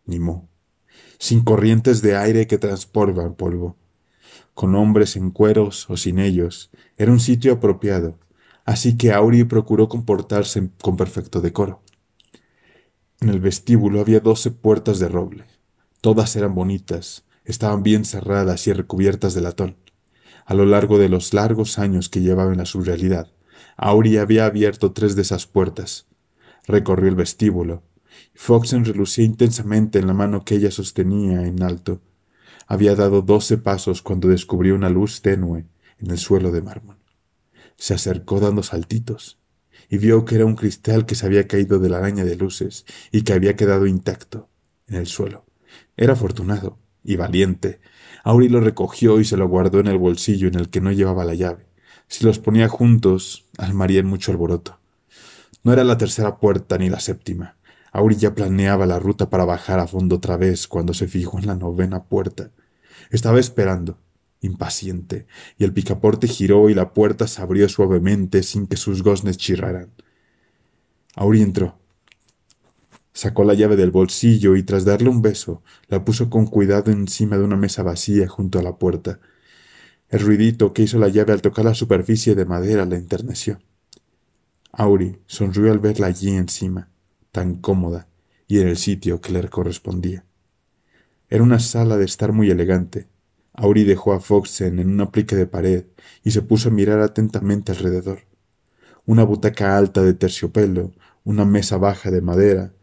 ni moho, sin corrientes de aire que transportan polvo. Con hombres en cueros o sin ellos, era un sitio apropiado, así que Auri procuró comportarse con perfecto decoro. En el vestíbulo había doce puertas de roble. Todas eran bonitas, estaban bien cerradas y recubiertas de latón. A lo largo de los largos años que llevaba en la surrealidad, Auri había abierto tres de esas puertas. Recorrió el vestíbulo, Foxen relucía intensamente en la mano que ella sostenía en alto. Había dado doce pasos cuando descubrió una luz tenue en el suelo de mármol. Se acercó dando saltitos y vio que era un cristal que se había caído de la araña de luces y que había quedado intacto en el suelo. Era afortunado y valiente. Auri lo recogió y se lo guardó en el bolsillo en el que no llevaba la llave. Si los ponía juntos, armarían mucho alboroto. No era la tercera puerta ni la séptima. Auri ya planeaba la ruta para bajar a fondo otra vez cuando se fijó en la novena puerta. Estaba esperando, impaciente, y el picaporte giró y la puerta se abrió suavemente sin que sus goznes chirraran. Auri entró. Sacó la llave del bolsillo y tras darle un beso, la puso con cuidado encima de una mesa vacía junto a la puerta. El ruidito que hizo la llave al tocar la superficie de madera la enterneció. Auri sonrió al verla allí encima tan cómoda y en el sitio que le correspondía. Era una sala de estar muy elegante. Auri dejó a Foxen en una plica de pared y se puso a mirar atentamente alrededor. Una butaca alta de terciopelo, una mesa baja de madera,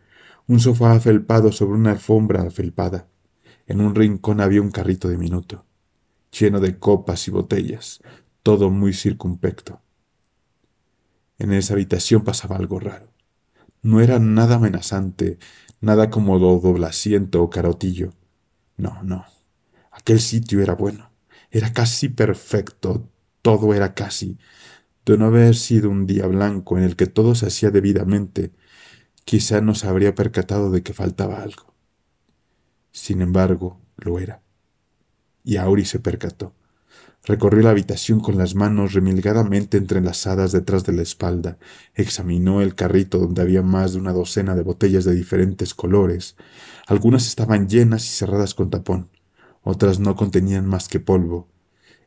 un sofá afelpado sobre una alfombra afelpada. En un rincón había un carrito diminuto, lleno de copas y botellas, todo muy circunpecto. En esa habitación pasaba algo raro. No era nada amenazante, nada como doblaciento o carotillo. No, no. Aquel sitio era bueno. Era casi perfecto. Todo era casi. De no haber sido un día blanco en el que todo se hacía debidamente, quizá no se habría percatado de que faltaba algo. Sin embargo, lo era. Y Auri se percató. Recorrió la habitación con las manos remilgadamente entrelazadas detrás de la espalda, examinó el carrito donde había más de una docena de botellas de diferentes colores. Algunas estaban llenas y cerradas con tapón, otras no contenían más que polvo.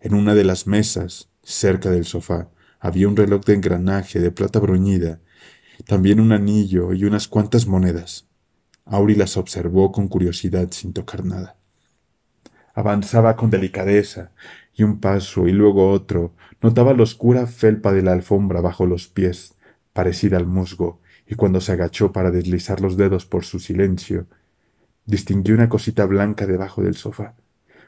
En una de las mesas, cerca del sofá, había un reloj de engranaje de plata bruñida, también un anillo y unas cuantas monedas. Auri las observó con curiosidad sin tocar nada. Avanzaba con delicadeza, y un paso y luego otro, notaba la oscura felpa de la alfombra bajo los pies, parecida al musgo, y cuando se agachó para deslizar los dedos por su silencio, distinguió una cosita blanca debajo del sofá.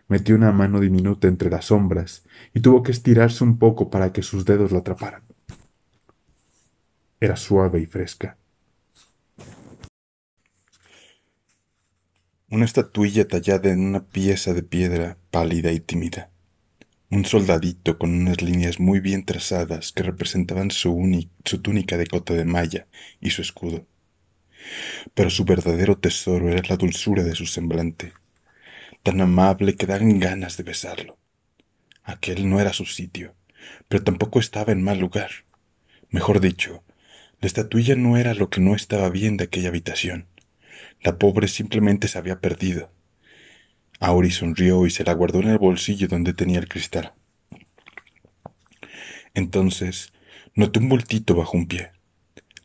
Metió una mano diminuta entre las sombras y tuvo que estirarse un poco para que sus dedos la atraparan. Era suave y fresca. Una estatuilla tallada en una pieza de piedra pálida y tímida un soldadito con unas líneas muy bien trazadas que representaban su, su túnica de cota de malla y su escudo. Pero su verdadero tesoro era la dulzura de su semblante, tan amable que dan ganas de besarlo. Aquel no era su sitio, pero tampoco estaba en mal lugar. Mejor dicho, la estatuilla no era lo que no estaba bien de aquella habitación. La pobre simplemente se había perdido Auri sonrió y se la guardó en el bolsillo donde tenía el cristal. Entonces notó un bultito bajo un pie.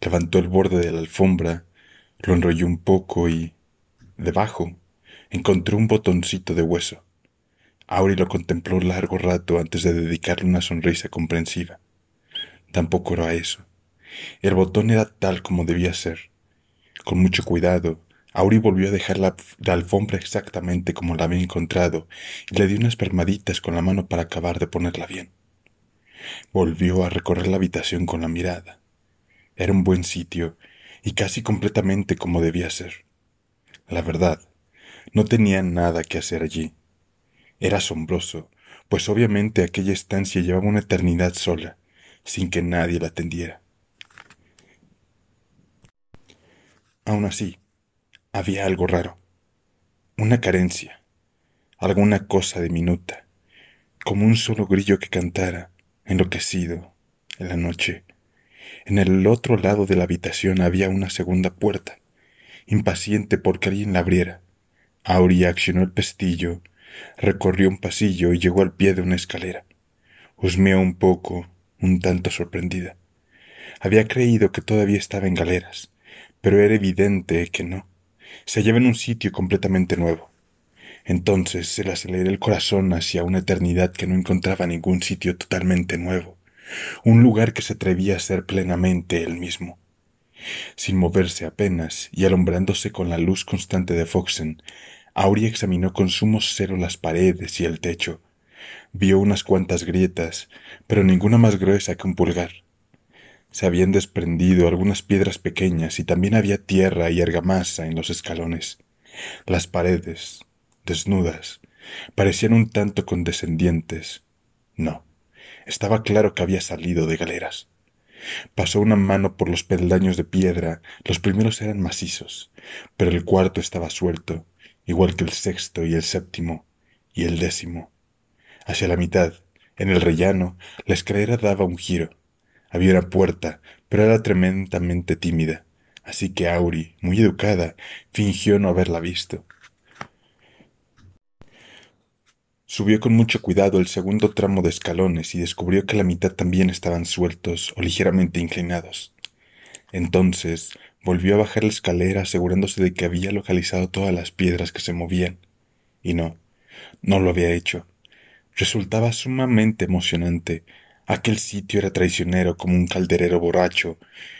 Levantó el borde de la alfombra, lo enrolló un poco y, debajo, encontró un botoncito de hueso. Auri lo contempló largo rato antes de dedicarle una sonrisa comprensiva. Tampoco era eso. El botón era tal como debía ser. Con mucho cuidado, Auri volvió a dejar la, alfombra exactamente como la había encontrado y le dio unas permaditas con la mano para acabar de ponerla bien. Volvió a recorrer la habitación con la mirada. Era un buen sitio y casi completamente como debía ser. La verdad, no tenía nada que hacer allí. Era asombroso, pues obviamente aquella estancia llevaba una eternidad sola, sin que nadie la atendiera. Aún así, había algo raro, una carencia, alguna cosa diminuta, como un solo grillo que cantara, enloquecido, en la noche. En el otro lado de la habitación había una segunda puerta, impaciente porque alguien la abriera. Auri accionó el pestillo, recorrió un pasillo y llegó al pie de una escalera. Husmeó un poco, un tanto sorprendida. Había creído que todavía estaba en galeras, pero era evidente que no se hallaba en un sitio completamente nuevo. Entonces se le aceleró el corazón hacia una eternidad que no encontraba ningún sitio totalmente nuevo, un lugar que se atrevía a ser plenamente él mismo. Sin moverse apenas y alumbrándose con la luz constante de Foxen, Auri examinó con sumo cero las paredes y el techo. Vio unas cuantas grietas, pero ninguna más gruesa que un pulgar. Se habían desprendido algunas piedras pequeñas y también había tierra y argamasa en los escalones. Las paredes, desnudas, parecían un tanto condescendientes. No, estaba claro que había salido de galeras. Pasó una mano por los peldaños de piedra, los primeros eran macizos, pero el cuarto estaba suelto, igual que el sexto y el séptimo y el décimo. Hacia la mitad, en el rellano, la escalera daba un giro. Había una puerta, pero era tremendamente tímida, así que Auri, muy educada, fingió no haberla visto. Subió con mucho cuidado el segundo tramo de escalones y descubrió que la mitad también estaban sueltos o ligeramente inclinados. Entonces volvió a bajar la escalera asegurándose de que había localizado todas las piedras que se movían. Y no, no lo había hecho. Resultaba sumamente emocionante. Aquel sitio era traicionero como un calderero borracho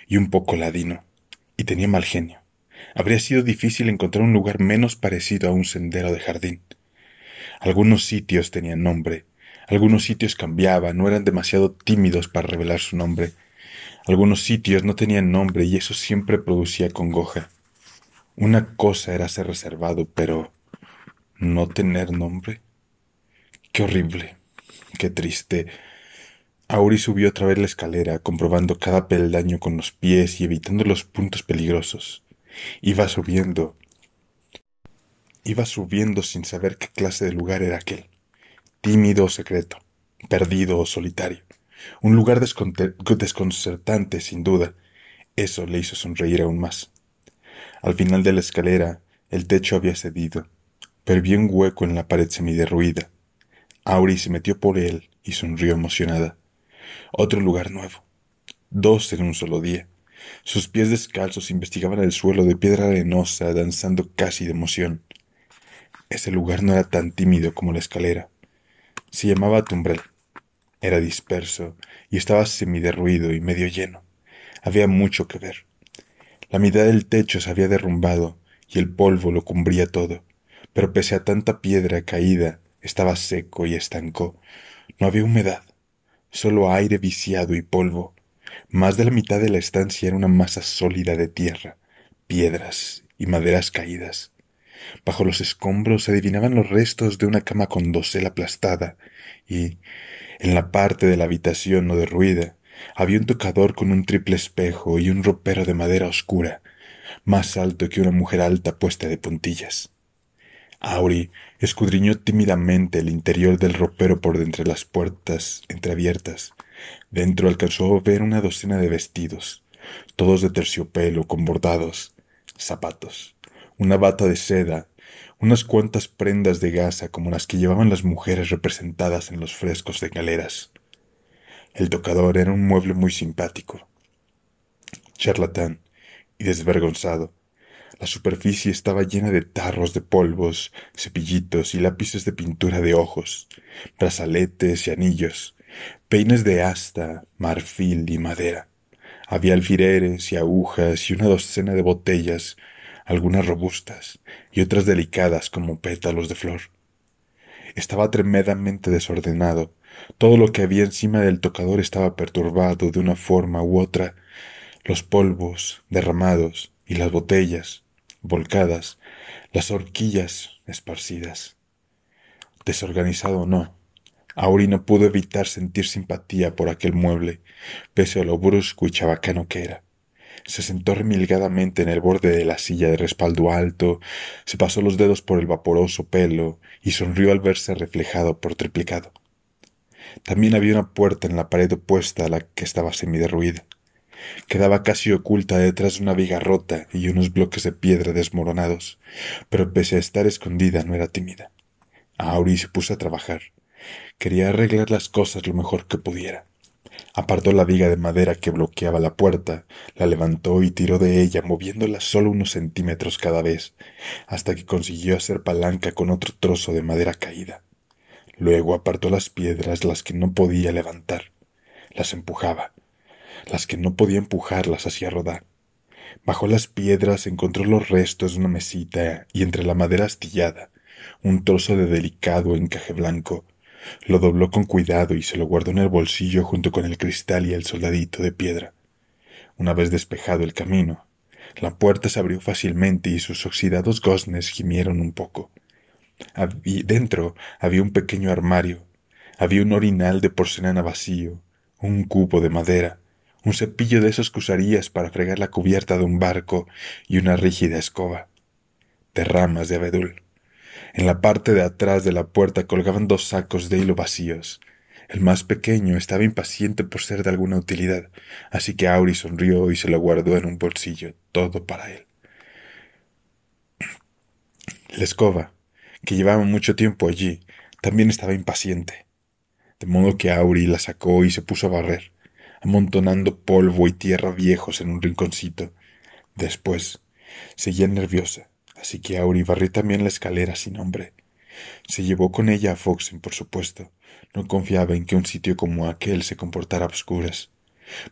y un poco ladino, y tenía mal genio. Habría sido difícil encontrar un lugar menos parecido a un sendero de jardín. Algunos sitios tenían nombre, algunos sitios cambiaban, no eran demasiado tímidos para revelar su nombre. Algunos sitios no tenían nombre y eso siempre producía congoja. Una cosa era ser reservado, pero no tener nombre. Qué horrible, qué triste. Auri subió otra vez la escalera, comprobando cada peldaño con los pies y evitando los puntos peligrosos. Iba subiendo, Iba subiendo sin saber qué clase de lugar era aquel. Tímido o secreto, perdido o solitario. Un lugar desconcertante, sin duda. Eso le hizo sonreír aún más. Al final de la escalera, el techo había cedido, pero vio un hueco en la pared semiderruida. Auri se metió por él y sonrió emocionada. Otro lugar nuevo. Dos en un solo día. Sus pies descalzos investigaban el suelo de piedra arenosa, danzando casi de emoción. Ese lugar no era tan tímido como la escalera. Se llamaba Tumbrel. Era disperso y estaba semiderruido y medio lleno. Había mucho que ver. La mitad del techo se había derrumbado y el polvo lo cubría todo, pero pese a tanta piedra caída, estaba seco y estancó. No había humedad, solo aire viciado y polvo. Más de la mitad de la estancia era una masa sólida de tierra, piedras y maderas caídas. Bajo los escombros se adivinaban los restos de una cama con dosel aplastada, y, en la parte de la habitación no derruida, había un tocador con un triple espejo y un ropero de madera oscura, más alto que una mujer alta puesta de puntillas. Auri escudriñó tímidamente el interior del ropero por entre las puertas entreabiertas. Dentro alcanzó a ver una docena de vestidos, todos de terciopelo con bordados, zapatos, una bata de seda, unas cuantas prendas de gasa como las que llevaban las mujeres representadas en los frescos de galeras. El tocador era un mueble muy simpático, charlatán y desvergonzado. La superficie estaba llena de tarros de polvos, cepillitos y lápices de pintura de ojos, brazaletes y anillos, peines de asta, marfil y madera. Había alfileres y agujas y una docena de botellas algunas robustas y otras delicadas como pétalos de flor. Estaba tremendamente desordenado. Todo lo que había encima del tocador estaba perturbado de una forma u otra. Los polvos derramados y las botellas volcadas, las horquillas esparcidas. Desorganizado o no, Auri no pudo evitar sentir simpatía por aquel mueble, pese a lo brusco y chabacano que era. Se sentó remilgadamente en el borde de la silla de respaldo alto, se pasó los dedos por el vaporoso pelo y sonrió al verse reflejado por triplicado. También había una puerta en la pared opuesta a la que estaba semiderruida. Quedaba casi oculta detrás de una viga rota y unos bloques de piedra desmoronados, pero pese a estar escondida no era tímida. Auri se puso a trabajar. Quería arreglar las cosas lo mejor que pudiera. Apartó la viga de madera que bloqueaba la puerta, la levantó y tiró de ella, moviéndola solo unos centímetros cada vez, hasta que consiguió hacer palanca con otro trozo de madera caída. Luego apartó las piedras, las que no podía levantar. Las empujaba. Las que no podía empujar las hacía rodar. Bajó las piedras, encontró los restos de una mesita y entre la madera astillada, un trozo de delicado encaje blanco. Lo dobló con cuidado y se lo guardó en el bolsillo junto con el cristal y el soldadito de piedra. Una vez despejado el camino, la puerta se abrió fácilmente y sus oxidados goznes gimieron un poco. dentro había un pequeño armario, había un orinal de porcelana vacío, un cubo de madera, un cepillo de esos que usarías para fregar la cubierta de un barco y una rígida escoba, de ramas de abedul. En la parte de atrás de la puerta colgaban dos sacos de hilo vacíos. El más pequeño estaba impaciente por ser de alguna utilidad, así que Auri sonrió y se lo guardó en un bolsillo, todo para él. La escoba, que llevaba mucho tiempo allí, también estaba impaciente, de modo que Auri la sacó y se puso a barrer amontonando polvo y tierra viejos en un rinconcito. Después, seguía nerviosa, así que Auri barrió también la escalera sin nombre. Se llevó con ella a Foxen, por supuesto. No confiaba en que un sitio como aquel se comportara a oscuras.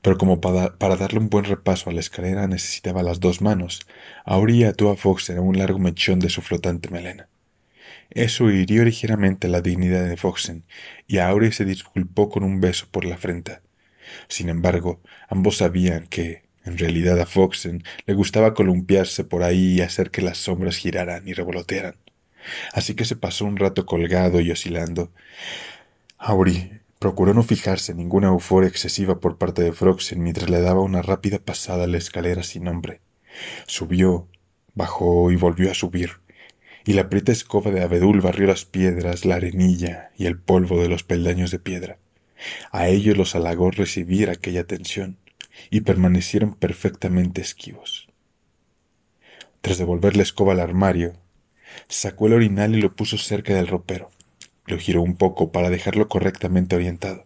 Pero como para, darle un buen repaso a la escalera necesitaba las dos manos, Auri ató a Foxen a un largo mechón de su flotante melena. Eso hirió ligeramente la dignidad de Foxen, y Auri se disculpó con un beso por la frente. Sin embargo, ambos sabían que, en realidad a Foxen le gustaba columpiarse por ahí y hacer que las sombras giraran y revolotearan. Así que se pasó un rato colgado y oscilando. Auri procuró no fijarse en ninguna euforia excesiva por parte de Foxen mientras le daba una rápida pasada a la escalera sin nombre. Subió, bajó y volvió a subir, y la prieta escoba de abedul barrió las piedras, la arenilla y el polvo de los peldaños de piedra. A ellos los halagó recibir aquella atención y permanecieron perfectamente esquivos. Tras devolver la escoba al armario, sacó el orinal y lo puso cerca del ropero. Lo giró un poco para dejarlo correctamente orientado.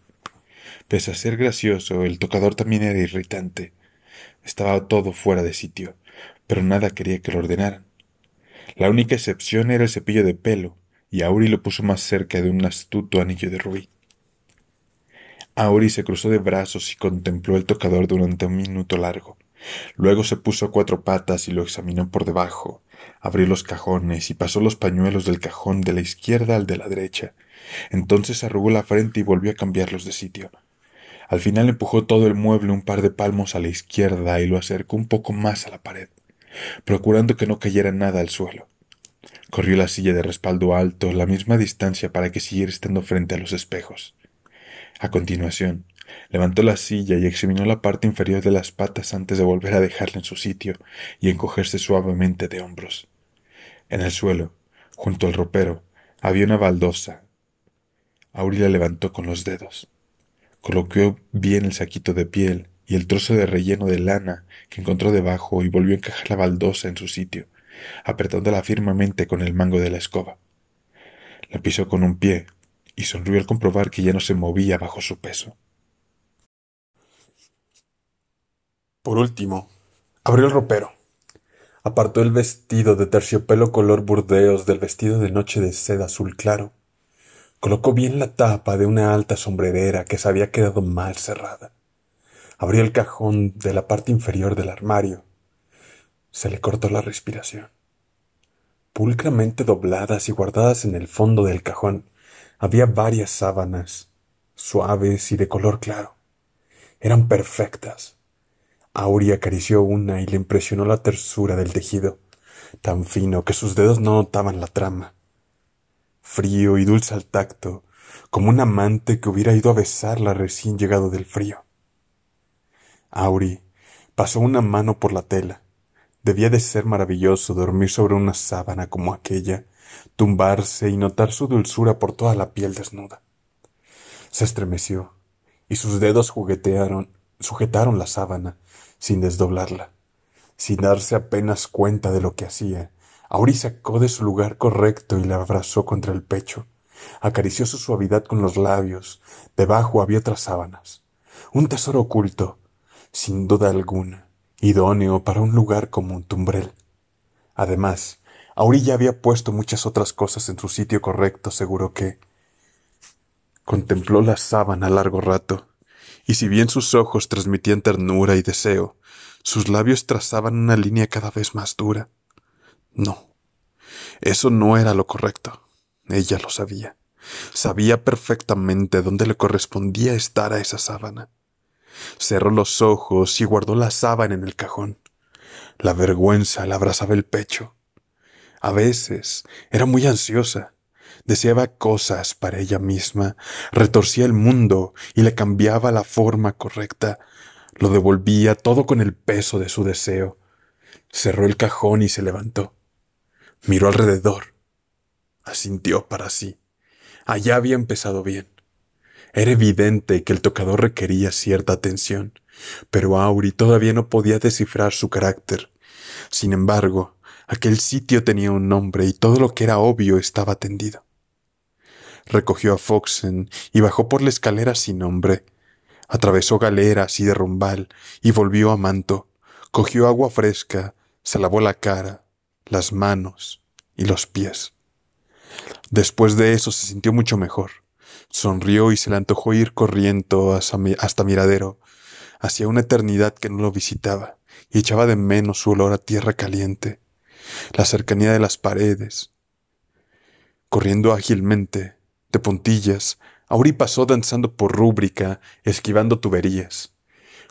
Pese a ser gracioso, el tocador también era irritante. Estaba todo fuera de sitio, pero nada quería que lo ordenaran. La única excepción era el cepillo de pelo, y Auri lo puso más cerca de un astuto anillo de rubí. Auri se cruzó de brazos y contempló el tocador durante un minuto largo. Luego se puso a cuatro patas y lo examinó por debajo. Abrió los cajones y pasó los pañuelos del cajón de la izquierda al de la derecha. Entonces arrugó la frente y volvió a cambiarlos de sitio. Al final empujó todo el mueble un par de palmos a la izquierda y lo acercó un poco más a la pared, procurando que no cayera nada al suelo. Corrió la silla de respaldo alto la misma distancia para que siguiera estando frente a los espejos. A continuación, levantó la silla y examinó la parte inferior de las patas antes de volver a dejarla en su sitio y encogerse suavemente de hombros. En el suelo, junto al ropero, había una baldosa. Auri la levantó con los dedos. Colocó bien el saquito de piel y el trozo de relleno de lana que encontró debajo y volvió a encajar la baldosa en su sitio, apretándola firmemente con el mango de la escoba. La pisó con un pie y sonrió al comprobar que ya no se movía bajo su peso. Por último, abrió el ropero. Apartó el vestido de terciopelo color burdeos del vestido de noche de seda azul claro. Colocó bien la tapa de una alta sombrerera que se había quedado mal cerrada. Abrió el cajón de la parte inferior del armario. Se le cortó la respiración. Pulcramente dobladas y guardadas en el fondo del cajón, había varias sábanas, suaves y de color claro. Eran perfectas. Auri acarició una y le impresionó la tersura del tejido, tan fino que sus dedos no notaban la trama. Frío y dulce al tacto, como un amante que hubiera ido a besarla recién llegado del frío. Auri pasó una mano por la tela. Debía de ser maravilloso dormir sobre una sábana como aquella, tumbarse y notar su dulzura por toda la piel desnuda. Se estremeció, y sus dedos juguetearon, sujetaron la sábana, sin desdoblarla. Sin darse apenas cuenta de lo que hacía, Auri sacó de su lugar correcto y la abrazó contra el pecho. Acarició su suavidad con los labios. Debajo había otras sábanas. Un tesoro oculto, sin duda alguna, idóneo para un lugar como un tumbrel. Además, Auri ya había puesto muchas otras cosas en su sitio correcto, seguro que. Contempló la sábana largo rato, y si bien sus ojos transmitían ternura y deseo, Sus labios trazaban una línea cada vez más dura. No, eso no era lo correcto. Ella lo sabía. Sabía perfectamente dónde le correspondía estar a esa sábana. Cerró los ojos y guardó la sábana en el cajón. La vergüenza le abrazaba el pecho. A veces era muy ansiosa. Deseaba cosas para ella misma, retorcía el mundo y le cambiaba la forma correcta. Lo devolvía todo con el peso de su deseo. Cerró el cajón y se levantó. Miró alrededor. Asintió para sí. Allá había empezado bien. Era evidente que el tocador requería cierta atención, pero Auri todavía no podía descifrar su carácter. Sin embargo, aquel sitio tenía un nombre y todo lo que era obvio estaba tendido. Recogió a Foxen y bajó por la escalera sin nombre. Atravesó galeras y derrumbal y volvió a Manto. Cogió agua fresca, se lavó la cara, las manos y los pies. Después de eso se sintió mucho mejor. Sonrió y se le antojó ir corriendo hasta Miradero, hacia una eternidad que no lo visitaba, y echaba de menos su olor a tierra caliente, la cercanía de las paredes. Corriendo ágilmente, de puntillas, Auri pasó danzando por rúbrica, esquivando tuberías.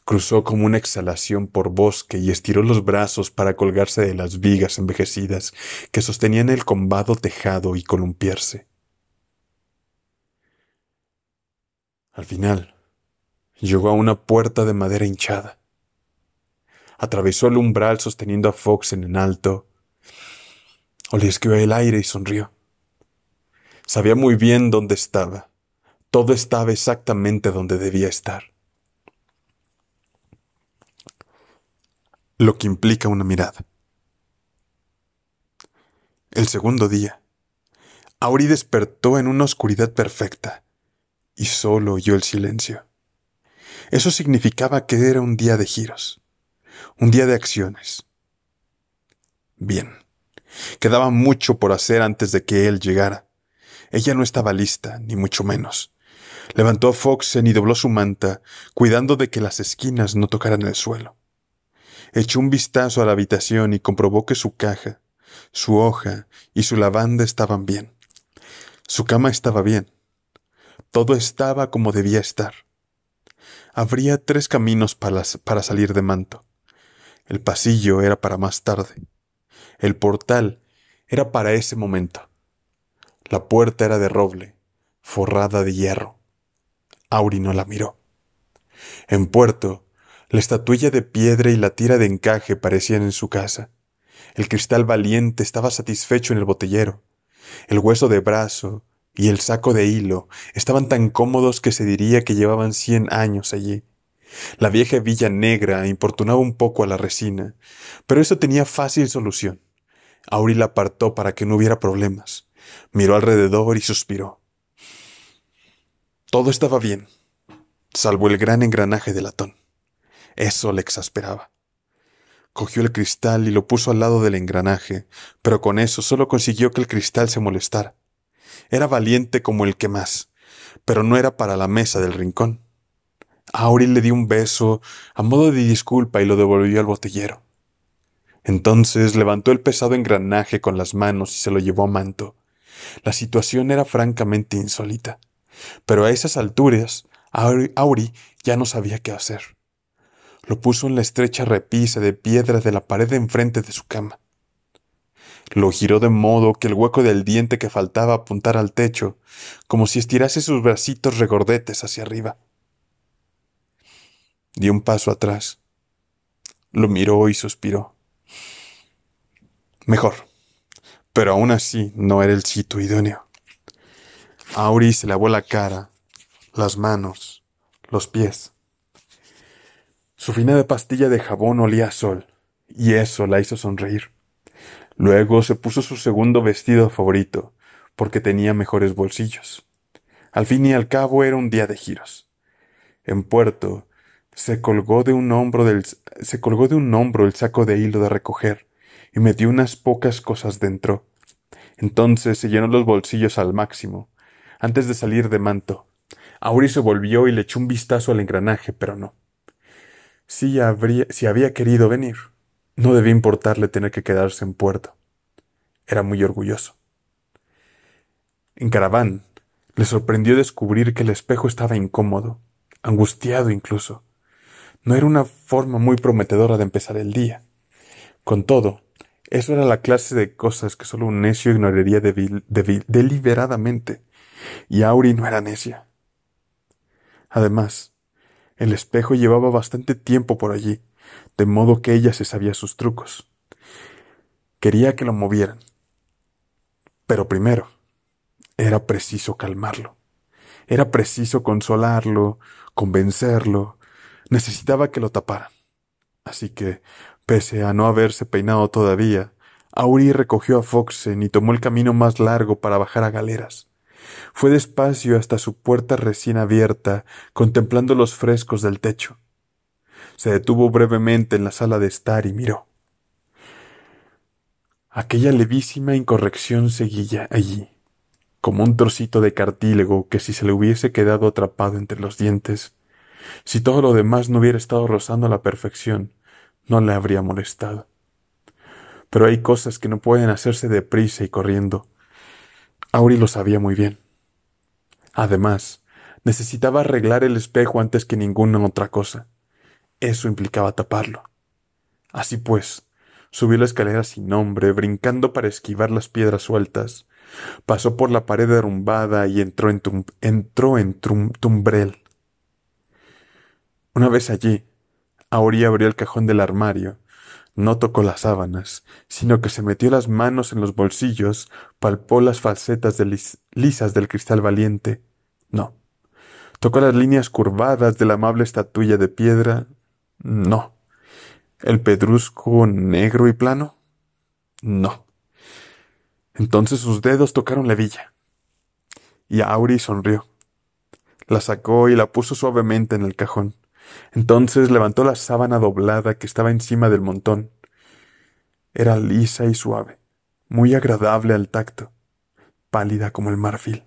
Cruzó como una exhalación por bosque y estiró los brazos para colgarse de las vigas envejecidas que sostenían el combado tejado y columpiarse. Al final, llegó a una puerta de madera hinchada. Atravesó el umbral sosteniendo a Fox en el alto. Olisqueó el aire y sonrió. Sabía muy bien dónde estaba. Todo estaba exactamente donde debía estar. Lo que implica una mirada. El segundo día, Auri despertó en una oscuridad perfecta y solo oyó el silencio. Eso significaba que era un día de giros, un día de acciones. Bien, quedaba mucho por hacer antes de que él llegara. Ella no estaba lista, ni mucho menos. Levantó a Foxen y dobló su manta, cuidando de que las esquinas no tocaran el suelo. Echó un vistazo a la habitación y comprobó que su caja, su hoja y su lavanda estaban bien. Su cama estaba bien. Todo estaba como debía estar. Habría tres caminos para, para salir de manto. El pasillo era para más tarde. El portal era para ese momento. La puerta era de roble, forrada de hierro. Auri no la miró. En puerto, la estatuilla de piedra y la tira de encaje parecían en su casa. El cristal valiente estaba satisfecho en el botellero. El hueso de brazo, y el saco de hilo estaban tan cómodos que se diría que llevaban cien años allí. La vieja villa negra importunaba un poco a la resina, pero eso tenía fácil solución. Auri la apartó para que no hubiera problemas. Miró alrededor y suspiró. Todo estaba bien, salvo el gran engranaje de latón. Eso le exasperaba. Cogió el cristal y lo puso al lado del engranaje, pero con eso solo consiguió que el cristal se molestara. Era valiente como el que más, pero no era para la mesa del rincón. Auri le dio un beso a modo de disculpa y lo devolvió al botellero. Entonces levantó el pesado engranaje con las manos y se lo llevó a manto. La situación era francamente insólita, pero a esas alturas Auri, ya no sabía qué hacer. Lo puso en la estrecha repisa de piedra de la pared enfrente de su cama. Lo giró de modo que el hueco del diente que faltaba apuntara al techo, como si estirase sus bracitos regordetes hacia arriba. Dio un paso atrás. Lo miró y suspiró. Mejor, pero aún así no era el sitio idóneo. Auri se lavó la cara, las manos, los pies. Su fina de pastilla de jabón olía a sol, y eso la hizo sonreír. Luego se puso su segundo vestido favorito, porque tenía mejores bolsillos. Al fin y al cabo era un día de giros. En puerto, se colgó de un hombro del, se colgó de un hombro el saco de hilo de recoger y metió unas pocas cosas dentro. Entonces se llenó los bolsillos al máximo, antes de salir de manto. Auri se volvió y le echó un vistazo al engranaje, pero no. si, habría, si había querido venir. No debía importarle tener que quedarse en puerto. Era muy orgulloso. En Caraván, le sorprendió descubrir que el espejo estaba incómodo, angustiado incluso. No era una forma muy prometedora de empezar el día. Con todo, eso era la clase de cosas que solo un necio ignoraría deliberadamente, y Auri no era necia. Además, el espejo llevaba bastante tiempo por allí, de modo que ella se sabía sus trucos. Quería que lo movieran. Pero primero, era preciso calmarlo. Era preciso consolarlo, convencerlo. Necesitaba que lo taparan. Así que, pese a no haberse peinado todavía, Auri recogió a Foxen y tomó el camino más largo para bajar a galeras. Fue despacio hasta su puerta recién abierta, contemplando los frescos del techo. Se detuvo brevemente en la sala de estar y miró. Aquella levísima incorrección seguía allí, como un trocito de cartílago que si se le hubiese quedado atrapado entre los dientes, si todo lo demás no hubiera estado rozando la perfección, no le habría molestado. Pero hay cosas que no pueden hacerse deprisa y corriendo. Auri lo sabía muy bien. Además, necesitaba arreglar el espejo antes que ninguna otra cosa. Eso implicaba taparlo. Así pues, subió la escalera sin nombre, brincando para esquivar las piedras sueltas. Pasó por la pared derrumbada y entró en, entró en tumbrel. Una vez allí, Auri abrió el cajón del armario. No tocó las sábanas, sino que se metió las manos en los bolsillos, palpó las falsetas lisas del cristal valiente. No. Tocó las líneas curvadas de la amable estatuilla de piedra. No. ¿El pedrusco negro y plano? No. Entonces sus dedos tocaron la villa. Y Auri sonrió. La sacó y la puso suavemente en el cajón. Entonces levantó la sábana doblada que estaba encima del montón. Era lisa y suave, muy agradable al tacto, pálida como el marfil.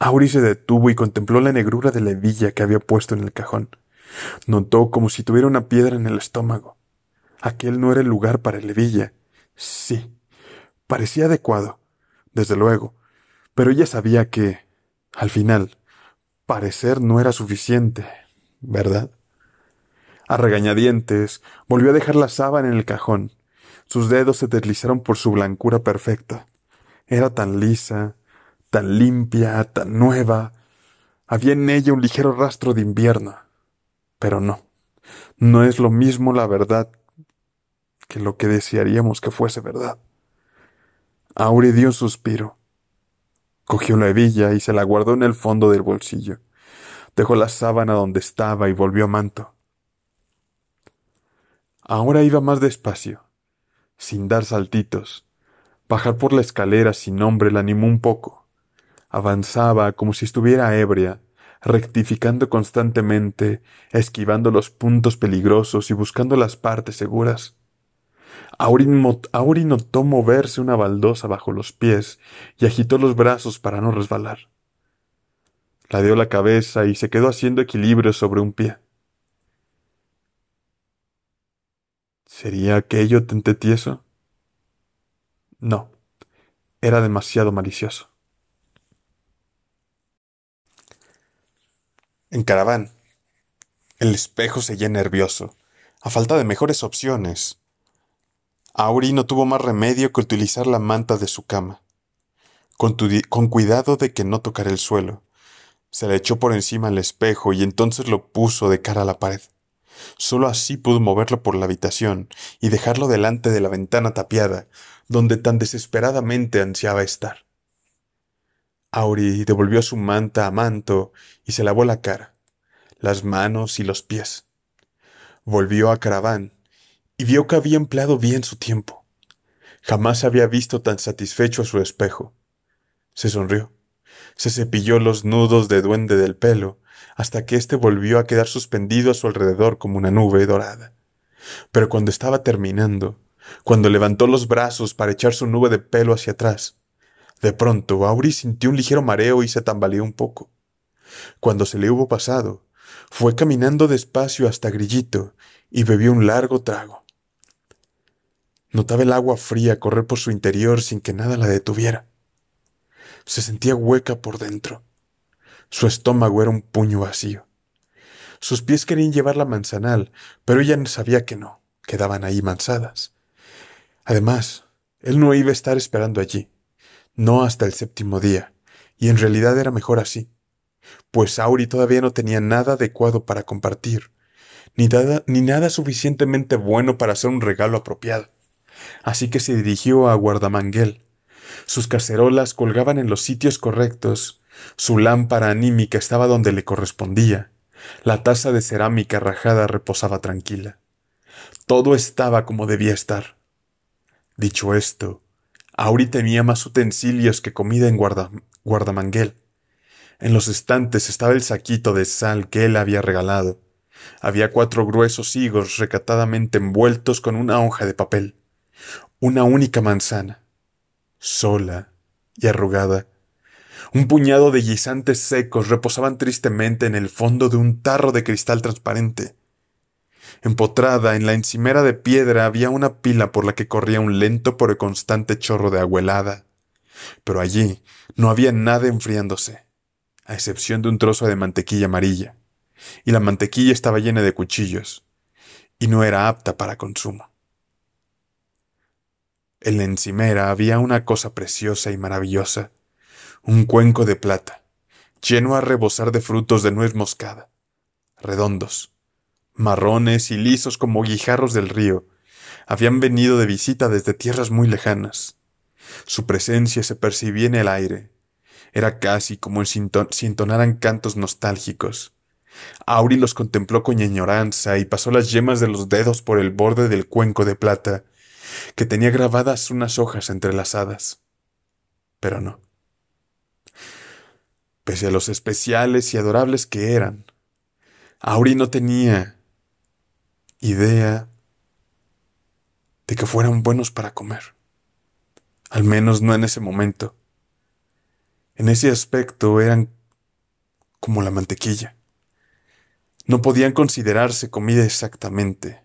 Auri se detuvo y contempló la negrura de la hebilla que había puesto en el cajón. Notó como si tuviera una piedra en el estómago. Aquel no era el lugar para la hebilla. Sí, parecía adecuado, desde luego, pero ella sabía que, al final, parecer no era suficiente, ¿verdad? A regañadientes, volvió a dejar la sábana en el cajón. Sus dedos se deslizaron por su blancura perfecta. Era tan lisa, tan limpia, tan nueva. Había en ella un ligero rastro de invierno. Pero no, no es lo mismo la verdad que lo que desearíamos que fuese verdad. Auri dio un suspiro. Cogió la hebilla y se la guardó en el fondo del bolsillo. Dejó la sábana donde estaba y volvió a manto. Ahora iba más despacio, sin dar saltitos. Bajar por la escalera sin nombre la animó un poco. Avanzaba como si estuviera ebria, rectificando constantemente, esquivando los puntos peligrosos y buscando las partes seguras. Auri, notó moverse una baldosa bajo los pies y agitó los brazos para no resbalar. Ladeó la cabeza y se quedó haciendo equilibrio sobre un pie. ¿Sería aquello tente tieso? No, era demasiado malicioso. En Caraván. El espejo seguía nervioso, a falta de mejores opciones. Auri no tuvo más remedio que utilizar la manta de su cama, con, con cuidado de que no tocara el suelo. Se le echó por encima el espejo y entonces lo puso de cara a la pared. Solo así pudo moverlo por la habitación y dejarlo delante de la ventana tapiada, donde tan desesperadamente ansiaba estar. Auri devolvió su manta a Manto y se lavó la cara, las manos y los pies. Volvió a Caraván y vio que había empleado bien su tiempo. Jamás había visto tan satisfecho a su espejo. Se sonrió se cepilló los nudos de duende del pelo, hasta que éste volvió a quedar suspendido a su alrededor como una nube dorada. Pero cuando estaba terminando, cuando levantó los brazos para echar su nube de pelo hacia atrás, de pronto Auri sintió un ligero mareo y se tambaleó un poco. Cuando se le hubo pasado, fue caminando despacio hasta Grillito y bebió un largo trago. Notaba el agua fría correr por su interior sin que nada la detuviera. Se sentía hueca por dentro. Su estómago era un puño vacío. Sus pies querían llevar la manzanal, pero ella sabía que no, quedaban ahí mansadas. Además, él no iba a estar esperando allí, no hasta el séptimo día, y en realidad era mejor así, pues Auri todavía no tenía nada adecuado para compartir, ni nada, ni nada suficientemente bueno para hacer un regalo apropiado así que se dirigió a Guardamanguel. Sus cacerolas colgaban en los sitios correctos, su lámpara anímica estaba donde le correspondía, la taza de cerámica rajada reposaba tranquila. Todo estaba como debía estar. Dicho esto, Auri tenía más utensilios que comida en Guardamanguel. En los estantes estaba el saquito de sal que él había regalado. Había cuatro gruesos higos recatadamente envueltos con una hoja de papel una única manzana, sola y arrugada. Un puñado de guisantes secos reposaban tristemente en el fondo de un tarro de cristal transparente. Empotrada en la encimera de piedra había una pila por la que corría un lento pero constante chorro de agua helada. Pero allí no había nada enfriándose, a excepción de un trozo de mantequilla amarilla, y la mantequilla estaba llena de cuchillos, y no era apta para consumo. En la encimera había una cosa preciosa y maravillosa, un cuenco de plata, lleno a rebosar de frutos de nuez moscada, redondos, marrones y lisos como guijarros del río, habían venido de visita desde tierras muy lejanas. Su presencia se percibía en el aire. Era casi como si entonaran cantos nostálgicos. Auri los contempló con añoranza y pasó las yemas de los dedos por el borde del cuenco de plata que tenía grabadas unas hojas entrelazadas. Pero no. Pese a los especiales y adorables que eran, Auri no tenía idea de que fueran buenos para comer. Al menos no en ese momento. En ese aspecto eran como la mantequilla. No podían considerarse comida exactamente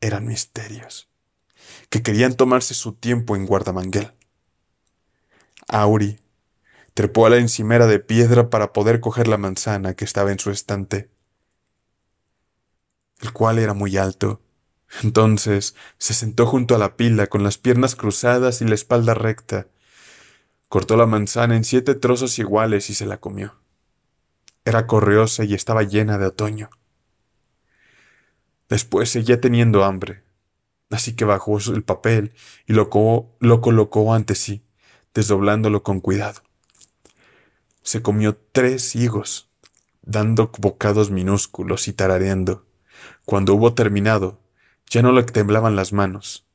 eran misterios, que querían tomarse su tiempo en Guardamanguel. Auri trepó a la encimera de piedra para poder coger la manzana que estaba en su estante, el cual era muy alto. Entonces se sentó junto a la pila con las piernas cruzadas y la espalda recta. Cortó la manzana en siete trozos iguales y se la comió. Era correosa y estaba llena de otoño. Después seguía teniendo hambre, así que bajó el papel y lo, lo colocó ante sí, desdoblándolo con cuidado. Se comió tres higos, dando bocados minúsculos y tarareando. Cuando hubo terminado, ya no le temblaban las manos.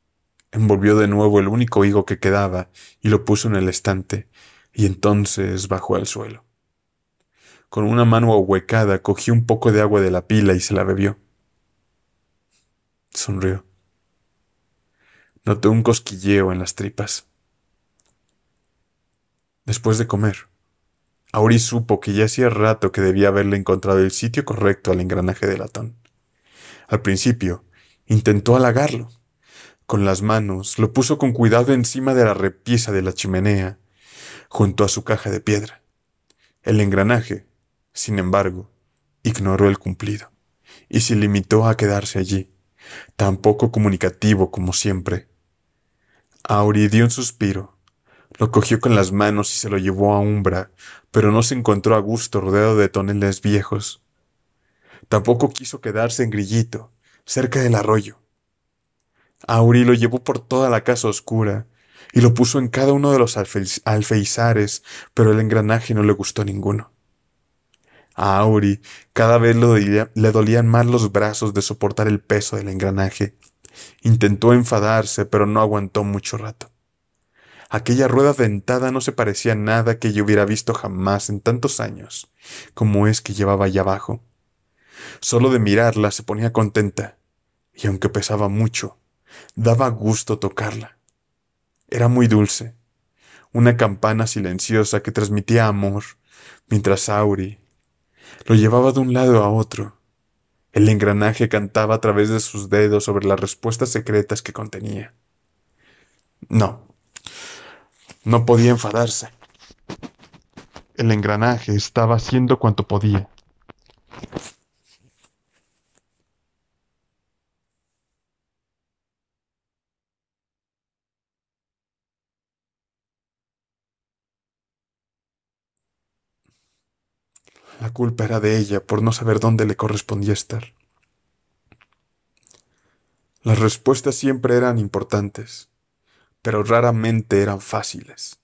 Envolvió de nuevo el único higo que quedaba y lo puso en el estante, y entonces bajó al suelo. Con una mano ahuecada cogió un poco de agua de la pila y se la bebió. Sonrió. Noté un cosquilleo en las tripas. Después de comer, Auri supo que ya hacía rato que debía haberle encontrado el sitio correcto al engranaje de latón. Al principio, intentó halagarlo. Con las manos lo puso con cuidado encima de la repisa de la chimenea, junto a su caja de piedra. El engranaje, sin embargo, ignoró el cumplido, y se limitó a quedarse allí, tan poco comunicativo como siempre. Auri dio un suspiro, lo cogió con las manos y se lo llevó a Umbra, pero no se encontró a gusto rodeado de toneles viejos. Tampoco quiso quedarse en Grillito, cerca del arroyo. Auri lo llevó por toda la casa oscura y lo puso en cada uno de los alfeizares, pero el engranaje no le gustó ninguno. A Auri cada vez le dolían más los brazos de soportar el peso del engranaje. Intentó enfadarse, pero no aguantó mucho rato. Aquella rueda dentada no se parecía a nada que yo hubiera visto jamás en tantos años, como es que llevaba allá abajo. Solo de mirarla se ponía contenta, y aunque pesaba mucho, daba gusto tocarla. Era muy dulce, una campana silenciosa que transmitía amor, mientras Auri Lo llevaba de un lado a otro. El engranaje cantaba a través de sus dedos sobre las respuestas secretas que contenía. No, no podía enfadarse. El engranaje estaba haciendo cuanto podía. La culpa era de ella por no saber dónde le correspondía estar. Las respuestas siempre eran importantes, pero raramente eran fáciles.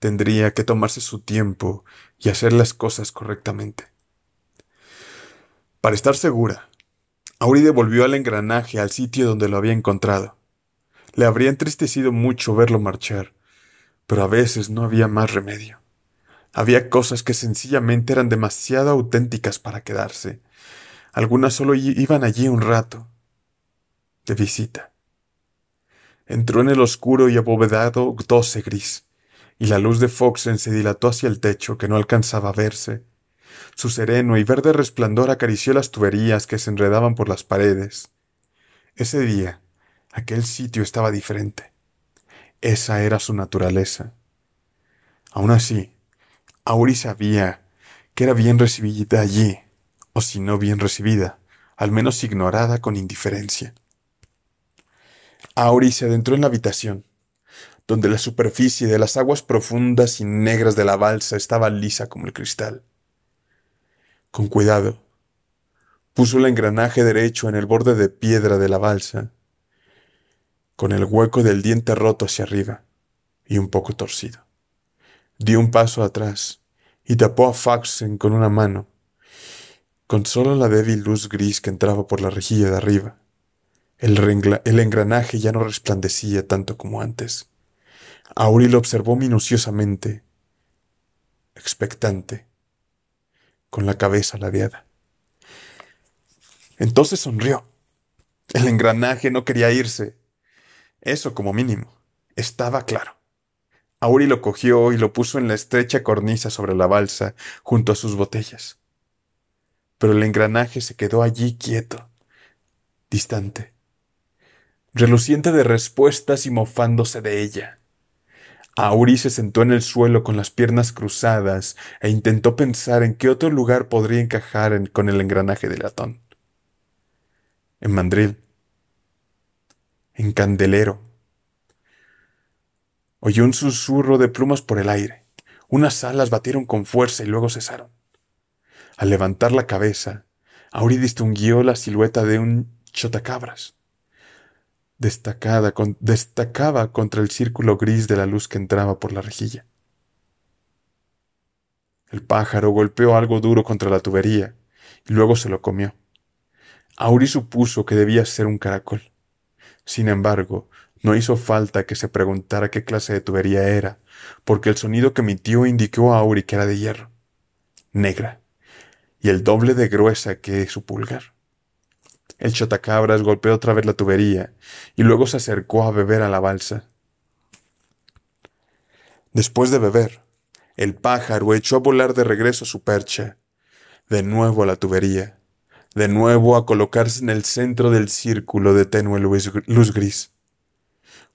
Tendría que tomarse su tiempo y hacer las cosas correctamente. Para estar segura, Auri devolvió al engranaje al sitio donde lo había encontrado. Le habría entristecido mucho verlo marchar, pero a veces no había más remedio. Había cosas que sencillamente eran demasiado auténticas para quedarse. Algunas solo iban allí un rato, de visita. Entró en el oscuro y abovedado doce gris, y la luz de Foxen se dilató hacia el techo que no alcanzaba a verse. Su sereno y verde resplandor acarició las tuberías que se enredaban por las paredes. Ese día, aquel sitio estaba diferente. Esa era su naturaleza. Aun así, Auri sabía que era bien recibida allí, o si no bien recibida, al menos ignorada con indiferencia. Auri se adentró en la habitación, donde la superficie de las aguas profundas y negras de la balsa estaba lisa como el cristal. Con cuidado, puso el engranaje derecho en el borde de piedra de la balsa, con el hueco del diente roto hacia arriba y un poco torcido. Dio un paso atrás y tapó a Faxen con una mano, con solo la débil luz gris que entraba por la rejilla de arriba. El, el engranaje ya no resplandecía tanto como antes. Auri lo observó minuciosamente, expectante, con la cabeza ladeada. Entonces sonrió. El engranaje no quería irse. Eso como mínimo. Estaba claro. Auri lo cogió y lo puso en la estrecha cornisa sobre la balsa, junto a sus botellas. Pero el engranaje se quedó allí quieto, distante, reluciente de respuestas y mofándose de ella. Auri se sentó en el suelo con las piernas cruzadas e intentó pensar en qué otro lugar podría encajar con el engranaje de latón. En mandril, en candelero, Oyó un susurro de plumas por el aire. Unas alas batieron con fuerza y luego cesaron. Al levantar la cabeza, Auri distinguió la silueta de un chotacabras. Destacada destacaba contra el círculo gris de la luz que entraba por la rejilla. El pájaro golpeó algo duro contra la tubería y luego se lo comió. Auri supuso que debía ser un caracol. Sin embargo, no hizo falta que se preguntara qué clase de tubería era, porque el sonido que emitió indicó a Auri que era de hierro, negra, y el doble de gruesa que su pulgar. El chotacabras golpeó otra vez la tubería y luego se acercó a beber a la balsa. Después de beber, el pájaro echó a volar de regreso a su percha, de nuevo a la tubería, de nuevo a colocarse en el centro del círculo de tenue luz, gris.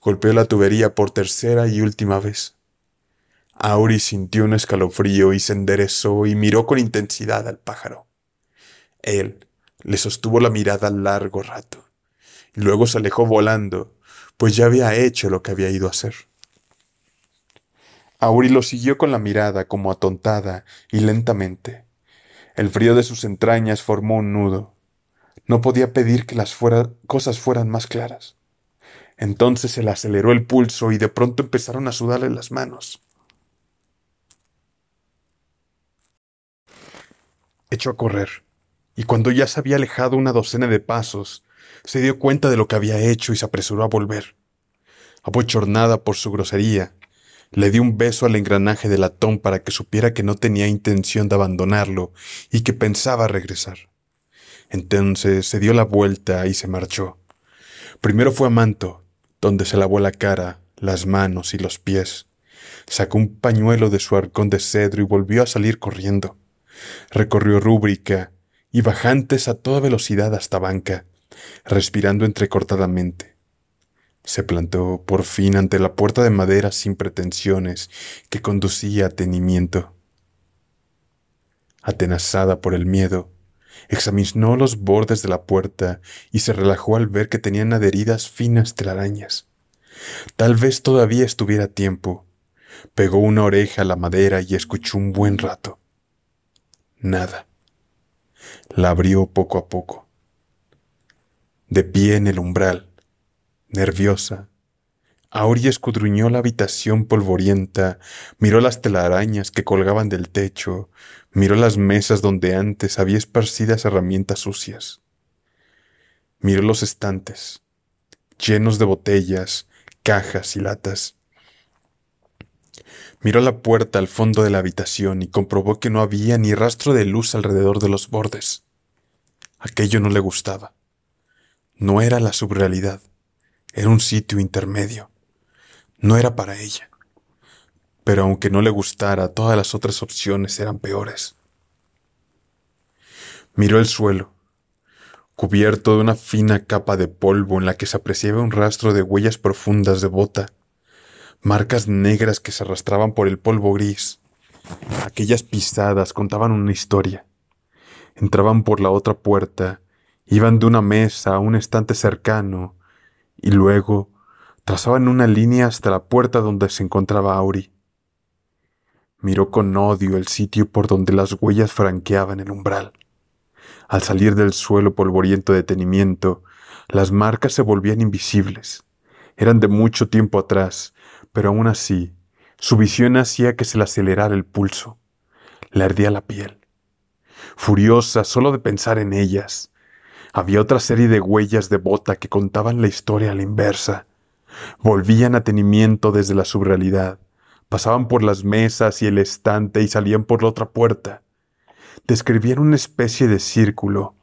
Golpeó la tubería por tercera y última vez. Auri sintió un escalofrío y se enderezó y miró con intensidad al pájaro. Él le sostuvo la mirada largo rato, y luego se alejó volando, pues ya había hecho lo que había ido a hacer. Auri lo siguió con la mirada como atontada y lentamente. El frío de sus entrañas formó un nudo. No podía pedir que las cosas fueran más claras. Entonces se le aceleró el pulso y de pronto empezaron a sudarle las manos. Echó a correr, y cuando ya se había alejado una docena de pasos, se dio cuenta de lo que había hecho y se apresuró a volver. Abochornada por su grosería, le dio un beso al engranaje de latón para que supiera que no tenía intención de abandonarlo y que pensaba regresar. Entonces se dio la vuelta y se marchó. Primero fue a Manto, donde se lavó la cara, las manos y los pies. Sacó un pañuelo de su arcón de cedro y volvió a salir corriendo. Recorrió Rúbrica y bajantes a toda velocidad hasta Banca, respirando entrecortadamente. Se plantó por fin ante la puerta de madera sin pretensiones que conducía a tenimiento. Atenazada por el miedo, examinó los bordes de la puerta y se relajó al ver que tenían adheridas finas telarañas. Tal vez todavía estuviera a tiempo. Pegó una oreja a la madera y escuchó un buen rato. Nada. La abrió poco a poco. De pie en el umbral, nerviosa, Auri escudriñó la habitación polvorienta, miró las telarañas que colgaban del techo, miró las mesas donde antes había esparcidas herramientas sucias. Miró los estantes, llenos de botellas, cajas y latas. Miró la puerta al fondo de la habitación y comprobó que no había ni rastro de luz alrededor de los bordes. Aquello no le gustaba. No era la subrealidad, era un sitio intermedio. No era para ella. Pero aunque no le gustara, todas las otras opciones eran peores. Miró el suelo, cubierto de una fina capa de polvo en la que se apreciaba un rastro de huellas profundas de bota marcas negras que se arrastraban por el polvo gris. Aquellas pisadas contaban una historia. Entraban por la otra puerta, iban de una mesa a un estante cercano, y luego trazaban una línea hasta la puerta donde se encontraba Auri. Miró con odio el sitio por donde las huellas franqueaban el umbral. Al salir del suelo polvoriento de detenimiento, las marcas se volvían invisibles. Eran de mucho tiempo atrás, pero aún así, su visión hacía que se le acelerara el pulso. Le ardía la piel. Furiosa solo de pensar en ellas. Había otra serie de huellas de bota que contaban la historia a la inversa. Volvían a tenimiento desde la subrealidad. Pasaban por las mesas y el estante y salían por la otra puerta. Describían una especie de círculo.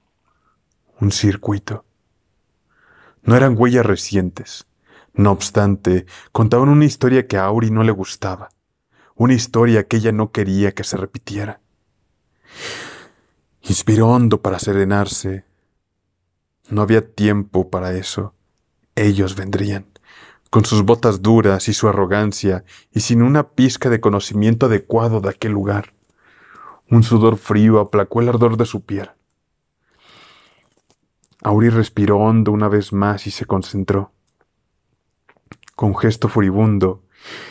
Un circuito. No eran huellas recientes no obstante, contaban una historia que a Auri no le gustaba, una historia que ella no quería que se repitiera. Inspiró hondo para serenarse. No había tiempo para eso. Ellos vendrían, con sus botas duras y su arrogancia, y sin una pizca de conocimiento adecuado de aquel lugar. Un sudor frío aplacó el ardor de su piel. Auri respiró hondo una vez más y se concentró con gesto furibundo,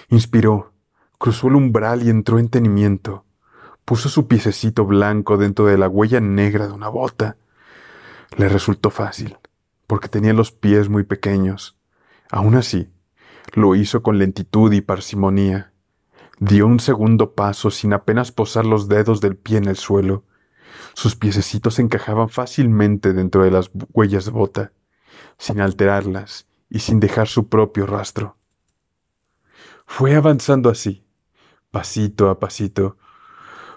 inspiró, cruzó el umbral y entró en tenimiento. Puso su piececito blanco dentro de la huella negra de una bota. Le resultó fácil, porque tenía los pies muy pequeños. Aún así, lo hizo con lentitud y parsimonía. Dio un segundo paso sin apenas posar los dedos del pie en el suelo. Sus piececitos encajaban fácilmente dentro de las huellas de bota, sin alterarlas y sin dejar su propio rastro. Fue avanzando así, pasito a pasito,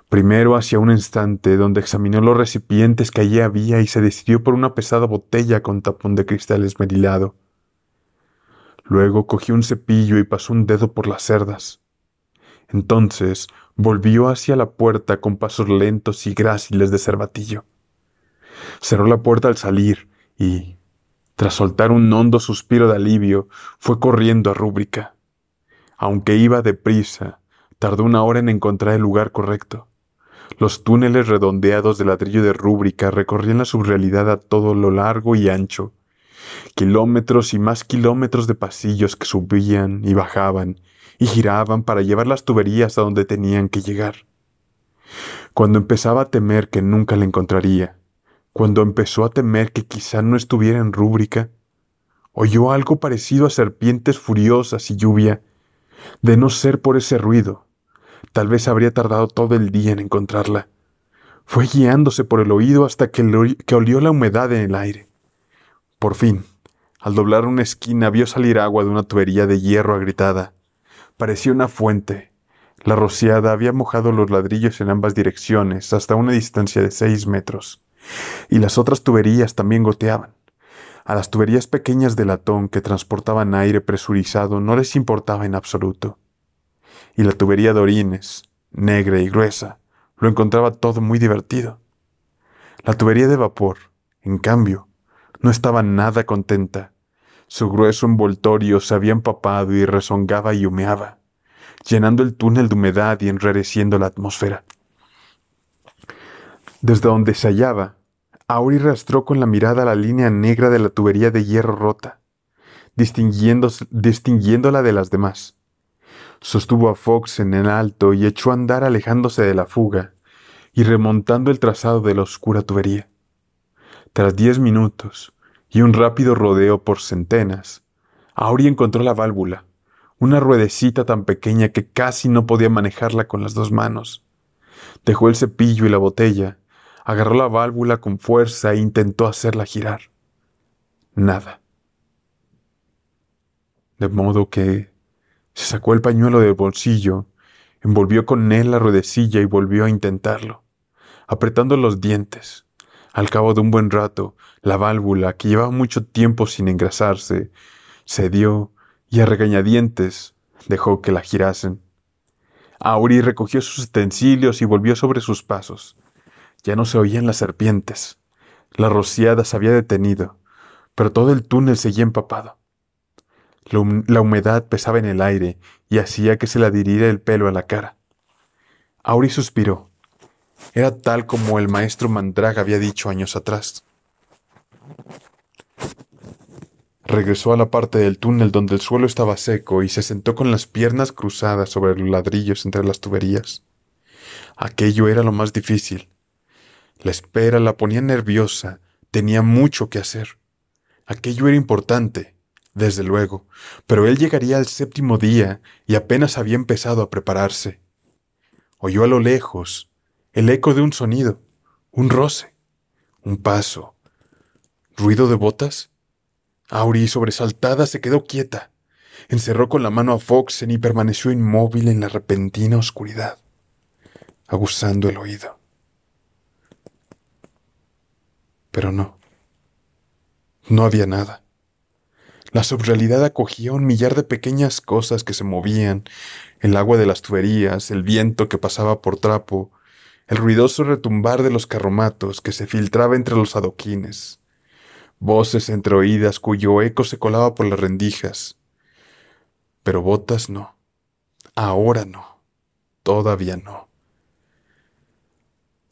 primero hacia un instante donde examinó los recipientes que allí había y se decidió por una pesada botella con tapón de cristal esmerilado. Luego cogió un cepillo y pasó un dedo por las cerdas. Entonces volvió hacia la puerta con pasos lentos y gráciles de cervatillo. Cerró la puerta al salir y, tras soltar un hondo suspiro de alivio, fue corriendo a Rúbrica. Aunque iba deprisa, tardó una hora en encontrar el lugar correcto. Los túneles redondeados de ladrillo de Rúbrica recorrían la subrealidad a todo lo largo y ancho. Kilómetros y más kilómetros de pasillos que subían y bajaban y giraban para llevar las tuberías a donde tenían que llegar. Cuando empezaba a temer que nunca la encontraría, cuando empezó a temer que quizá no estuviera en rúbrica, oyó algo parecido a serpientes furiosas y lluvia. De no ser por ese ruido, tal vez habría tardado todo el día en encontrarla. Fue guiándose por el oído hasta que, que olió la humedad en el aire. Por fin, al doblar una esquina, vio salir agua de una tubería de hierro agrietada. Parecía una fuente. La rociada había mojado los ladrillos en ambas direcciones hasta una distancia de seis metros y las otras tuberías también goteaban. A las tuberías pequeñas de latón que transportaban aire presurizado no les importaba en absoluto. Y la tubería de orines, negra y gruesa, lo encontraba todo muy divertido. La tubería de vapor, en cambio, no estaba nada contenta. Su grueso envoltorio se había empapado y rezongaba y humeaba, llenando el túnel de humedad y enrareciendo la atmósfera. Desde donde se hallaba, Auri rastreó con la mirada la línea negra de la tubería de hierro rota, distinguiéndola de las demás. Sostuvo a Fox en el alto y echó a andar alejándose de la fuga y remontando el trazado de la oscura tubería. Tras diez minutos y un rápido rodeo por centenas, Auri encontró la válvula, una ruedecita tan pequeña que casi no podía manejarla con las dos manos. Dejó el cepillo y la botella, agarró la válvula con fuerza e intentó hacerla girar. Nada. De modo que se sacó el pañuelo del bolsillo, envolvió con él la ruedecilla y volvió a intentarlo, apretando los dientes. Al cabo de un buen rato, la válvula, que llevaba mucho tiempo sin engrasarse, cedió y a regañadientes dejó que la girasen. Auri recogió sus utensilios y volvió sobre sus pasos. Ya no se oían las serpientes. La rociada se había detenido, pero todo el túnel seguía empapado. La humedad pesaba en el aire y hacía que se le adhiriera el pelo a la cara. Auri suspiró. Era tal como el maestro Mandrag había dicho años atrás. Regresó a la parte del túnel donde el suelo estaba seco y se sentó con las piernas cruzadas sobre los ladrillos entre las tuberías. Aquello era lo más difícil. La espera la ponía nerviosa, tenía mucho que hacer. Aquello era importante, desde luego, pero él llegaría al séptimo día y apenas había empezado a prepararse. Oyó a lo lejos el eco de un sonido, un roce, un paso. ¿Ruido de botas? Auri, sobresaltada, se quedó quieta. Encerró con la mano a Foxen y permaneció inmóvil en la repentina oscuridad, aguzando el oído. Pero no, no había nada. La subrealidad acogía un millar de pequeñas cosas que se movían, el agua de las tuberías, el viento que pasaba por trapo, el ruidoso retumbar de los carromatos que se filtraba entre los adoquines, voces entre oídas cuyo eco se colaba por las rendijas. Pero botas no, ahora no, todavía no.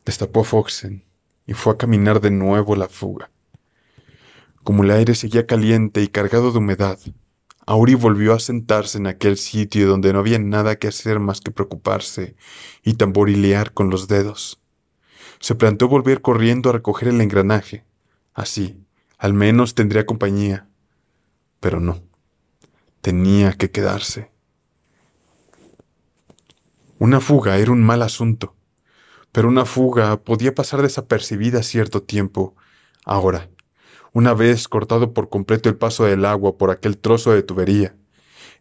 Destapó Foxen y fue a caminar de nuevo la fuga. Como el aire seguía caliente y cargado de humedad, Auri volvió a sentarse en aquel sitio donde no había nada que hacer más que preocuparse y tamborilear con los dedos. Se planteó volver corriendo a recoger el engranaje. Así, al menos tendría compañía. Pero no. Tenía que quedarse. Una fuga era un mal asunto, pero una fuga podía pasar desapercibida cierto tiempo. Ahora, una vez cortado por completo el paso del agua por aquel trozo de tubería.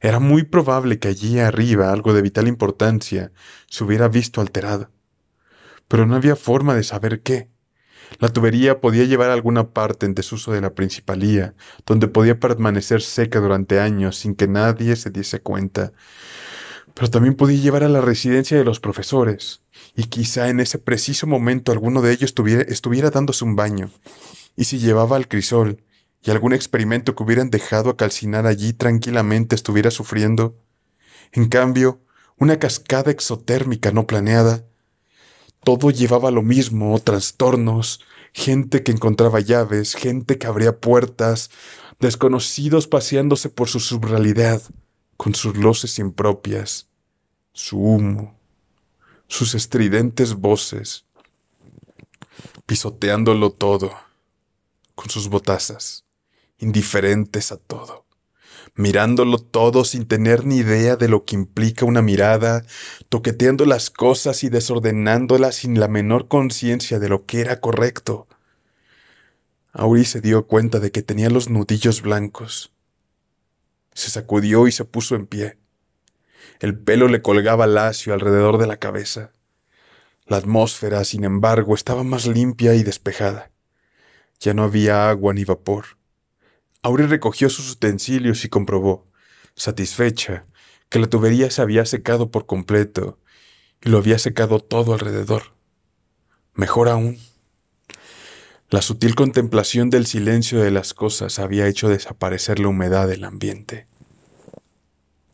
Era muy probable que allí arriba algo de vital importancia se hubiera visto alterado. Pero no había forma de saber qué. La tubería podía llevar a alguna parte en desuso de la principalía, donde podía permanecer seca durante años sin que nadie se diese cuenta. Pero también podía llevar a la residencia de los profesores, y quizá en ese preciso momento alguno de ellos estuviera dándose un baño, y si llevaba al crisol y algún experimento que hubieran dejado a calcinar allí tranquilamente estuviera sufriendo. En cambio, una cascada exotérmica no planeada. Todo llevaba lo mismo, trastornos, gente que encontraba llaves, gente que abría puertas, desconocidos paseándose por su subrealidad, con sus luces impropias, su humo, sus estridentes voces, pisoteándolo todo con sus botazas, indiferentes a todo, mirándolo todo sin tener ni idea de lo que implica una mirada, toqueteando las cosas y desordenándolas sin la menor conciencia de lo que era correcto. Auri se dio cuenta de que tenía los nudillos blancos. Se sacudió y se puso en pie. El pelo le colgaba lacio alrededor de la cabeza. La atmósfera, sin embargo, estaba más limpia y despejada. Ya no había agua ni vapor. Auri recogió sus utensilios y comprobó, satisfecha, que la tubería se había secado por completo y lo había secado todo alrededor. Mejor aún, la sutil contemplación del silencio de las cosas había hecho desaparecer la humedad del ambiente.